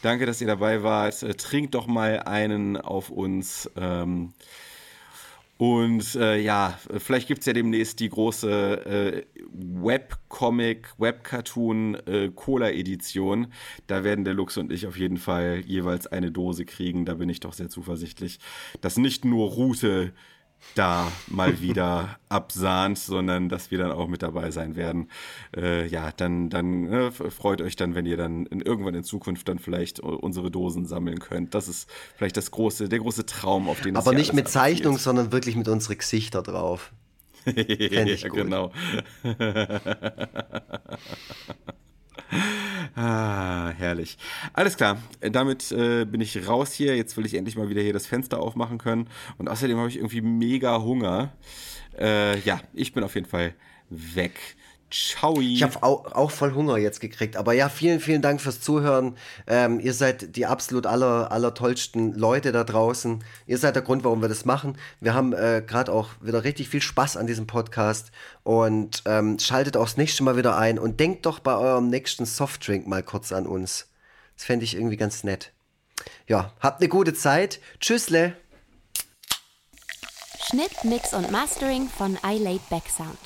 Danke, dass ihr dabei wart. Äh, trinkt doch mal einen auf uns. Ähm, und äh, ja, vielleicht gibt es ja demnächst die große äh, Webcomic, Webcartoon äh, Cola-Edition. Da werden der Lux und ich auf jeden Fall jeweils eine Dose kriegen. Da bin ich doch sehr zuversichtlich, dass nicht nur Route da mal wieder absahnt, sondern dass wir dann auch mit dabei sein werden. Äh, ja, dann, dann äh, freut euch dann, wenn ihr dann in, irgendwann in Zukunft dann vielleicht unsere Dosen sammeln könnt. Das ist vielleicht das große, der große Traum, auf den Aber nicht mit Zeichnung, sondern wirklich mit unseren Gesichter drauf. Fände ich ja, gut. Genau. Ah, herrlich. Alles klar, damit äh, bin ich raus hier. Jetzt will ich endlich mal wieder hier das Fenster aufmachen können. Und außerdem habe ich irgendwie mega Hunger. Äh, ja, ich bin auf jeden Fall weg. Ciao. Ich habe auch, auch, voll Hunger jetzt gekriegt. Aber ja, vielen, vielen Dank fürs Zuhören. Ähm, ihr seid die absolut aller, aller tollsten Leute da draußen. Ihr seid der Grund, warum wir das machen. Wir haben äh, gerade auch wieder richtig viel Spaß an diesem Podcast. Und ähm, schaltet auch das nächste Mal wieder ein. Und denkt doch bei eurem nächsten Softdrink mal kurz an uns. Das fände ich irgendwie ganz nett. Ja, habt eine gute Zeit. Tschüssle. Schnitt, Mix und Mastering von iLaid Back Sound.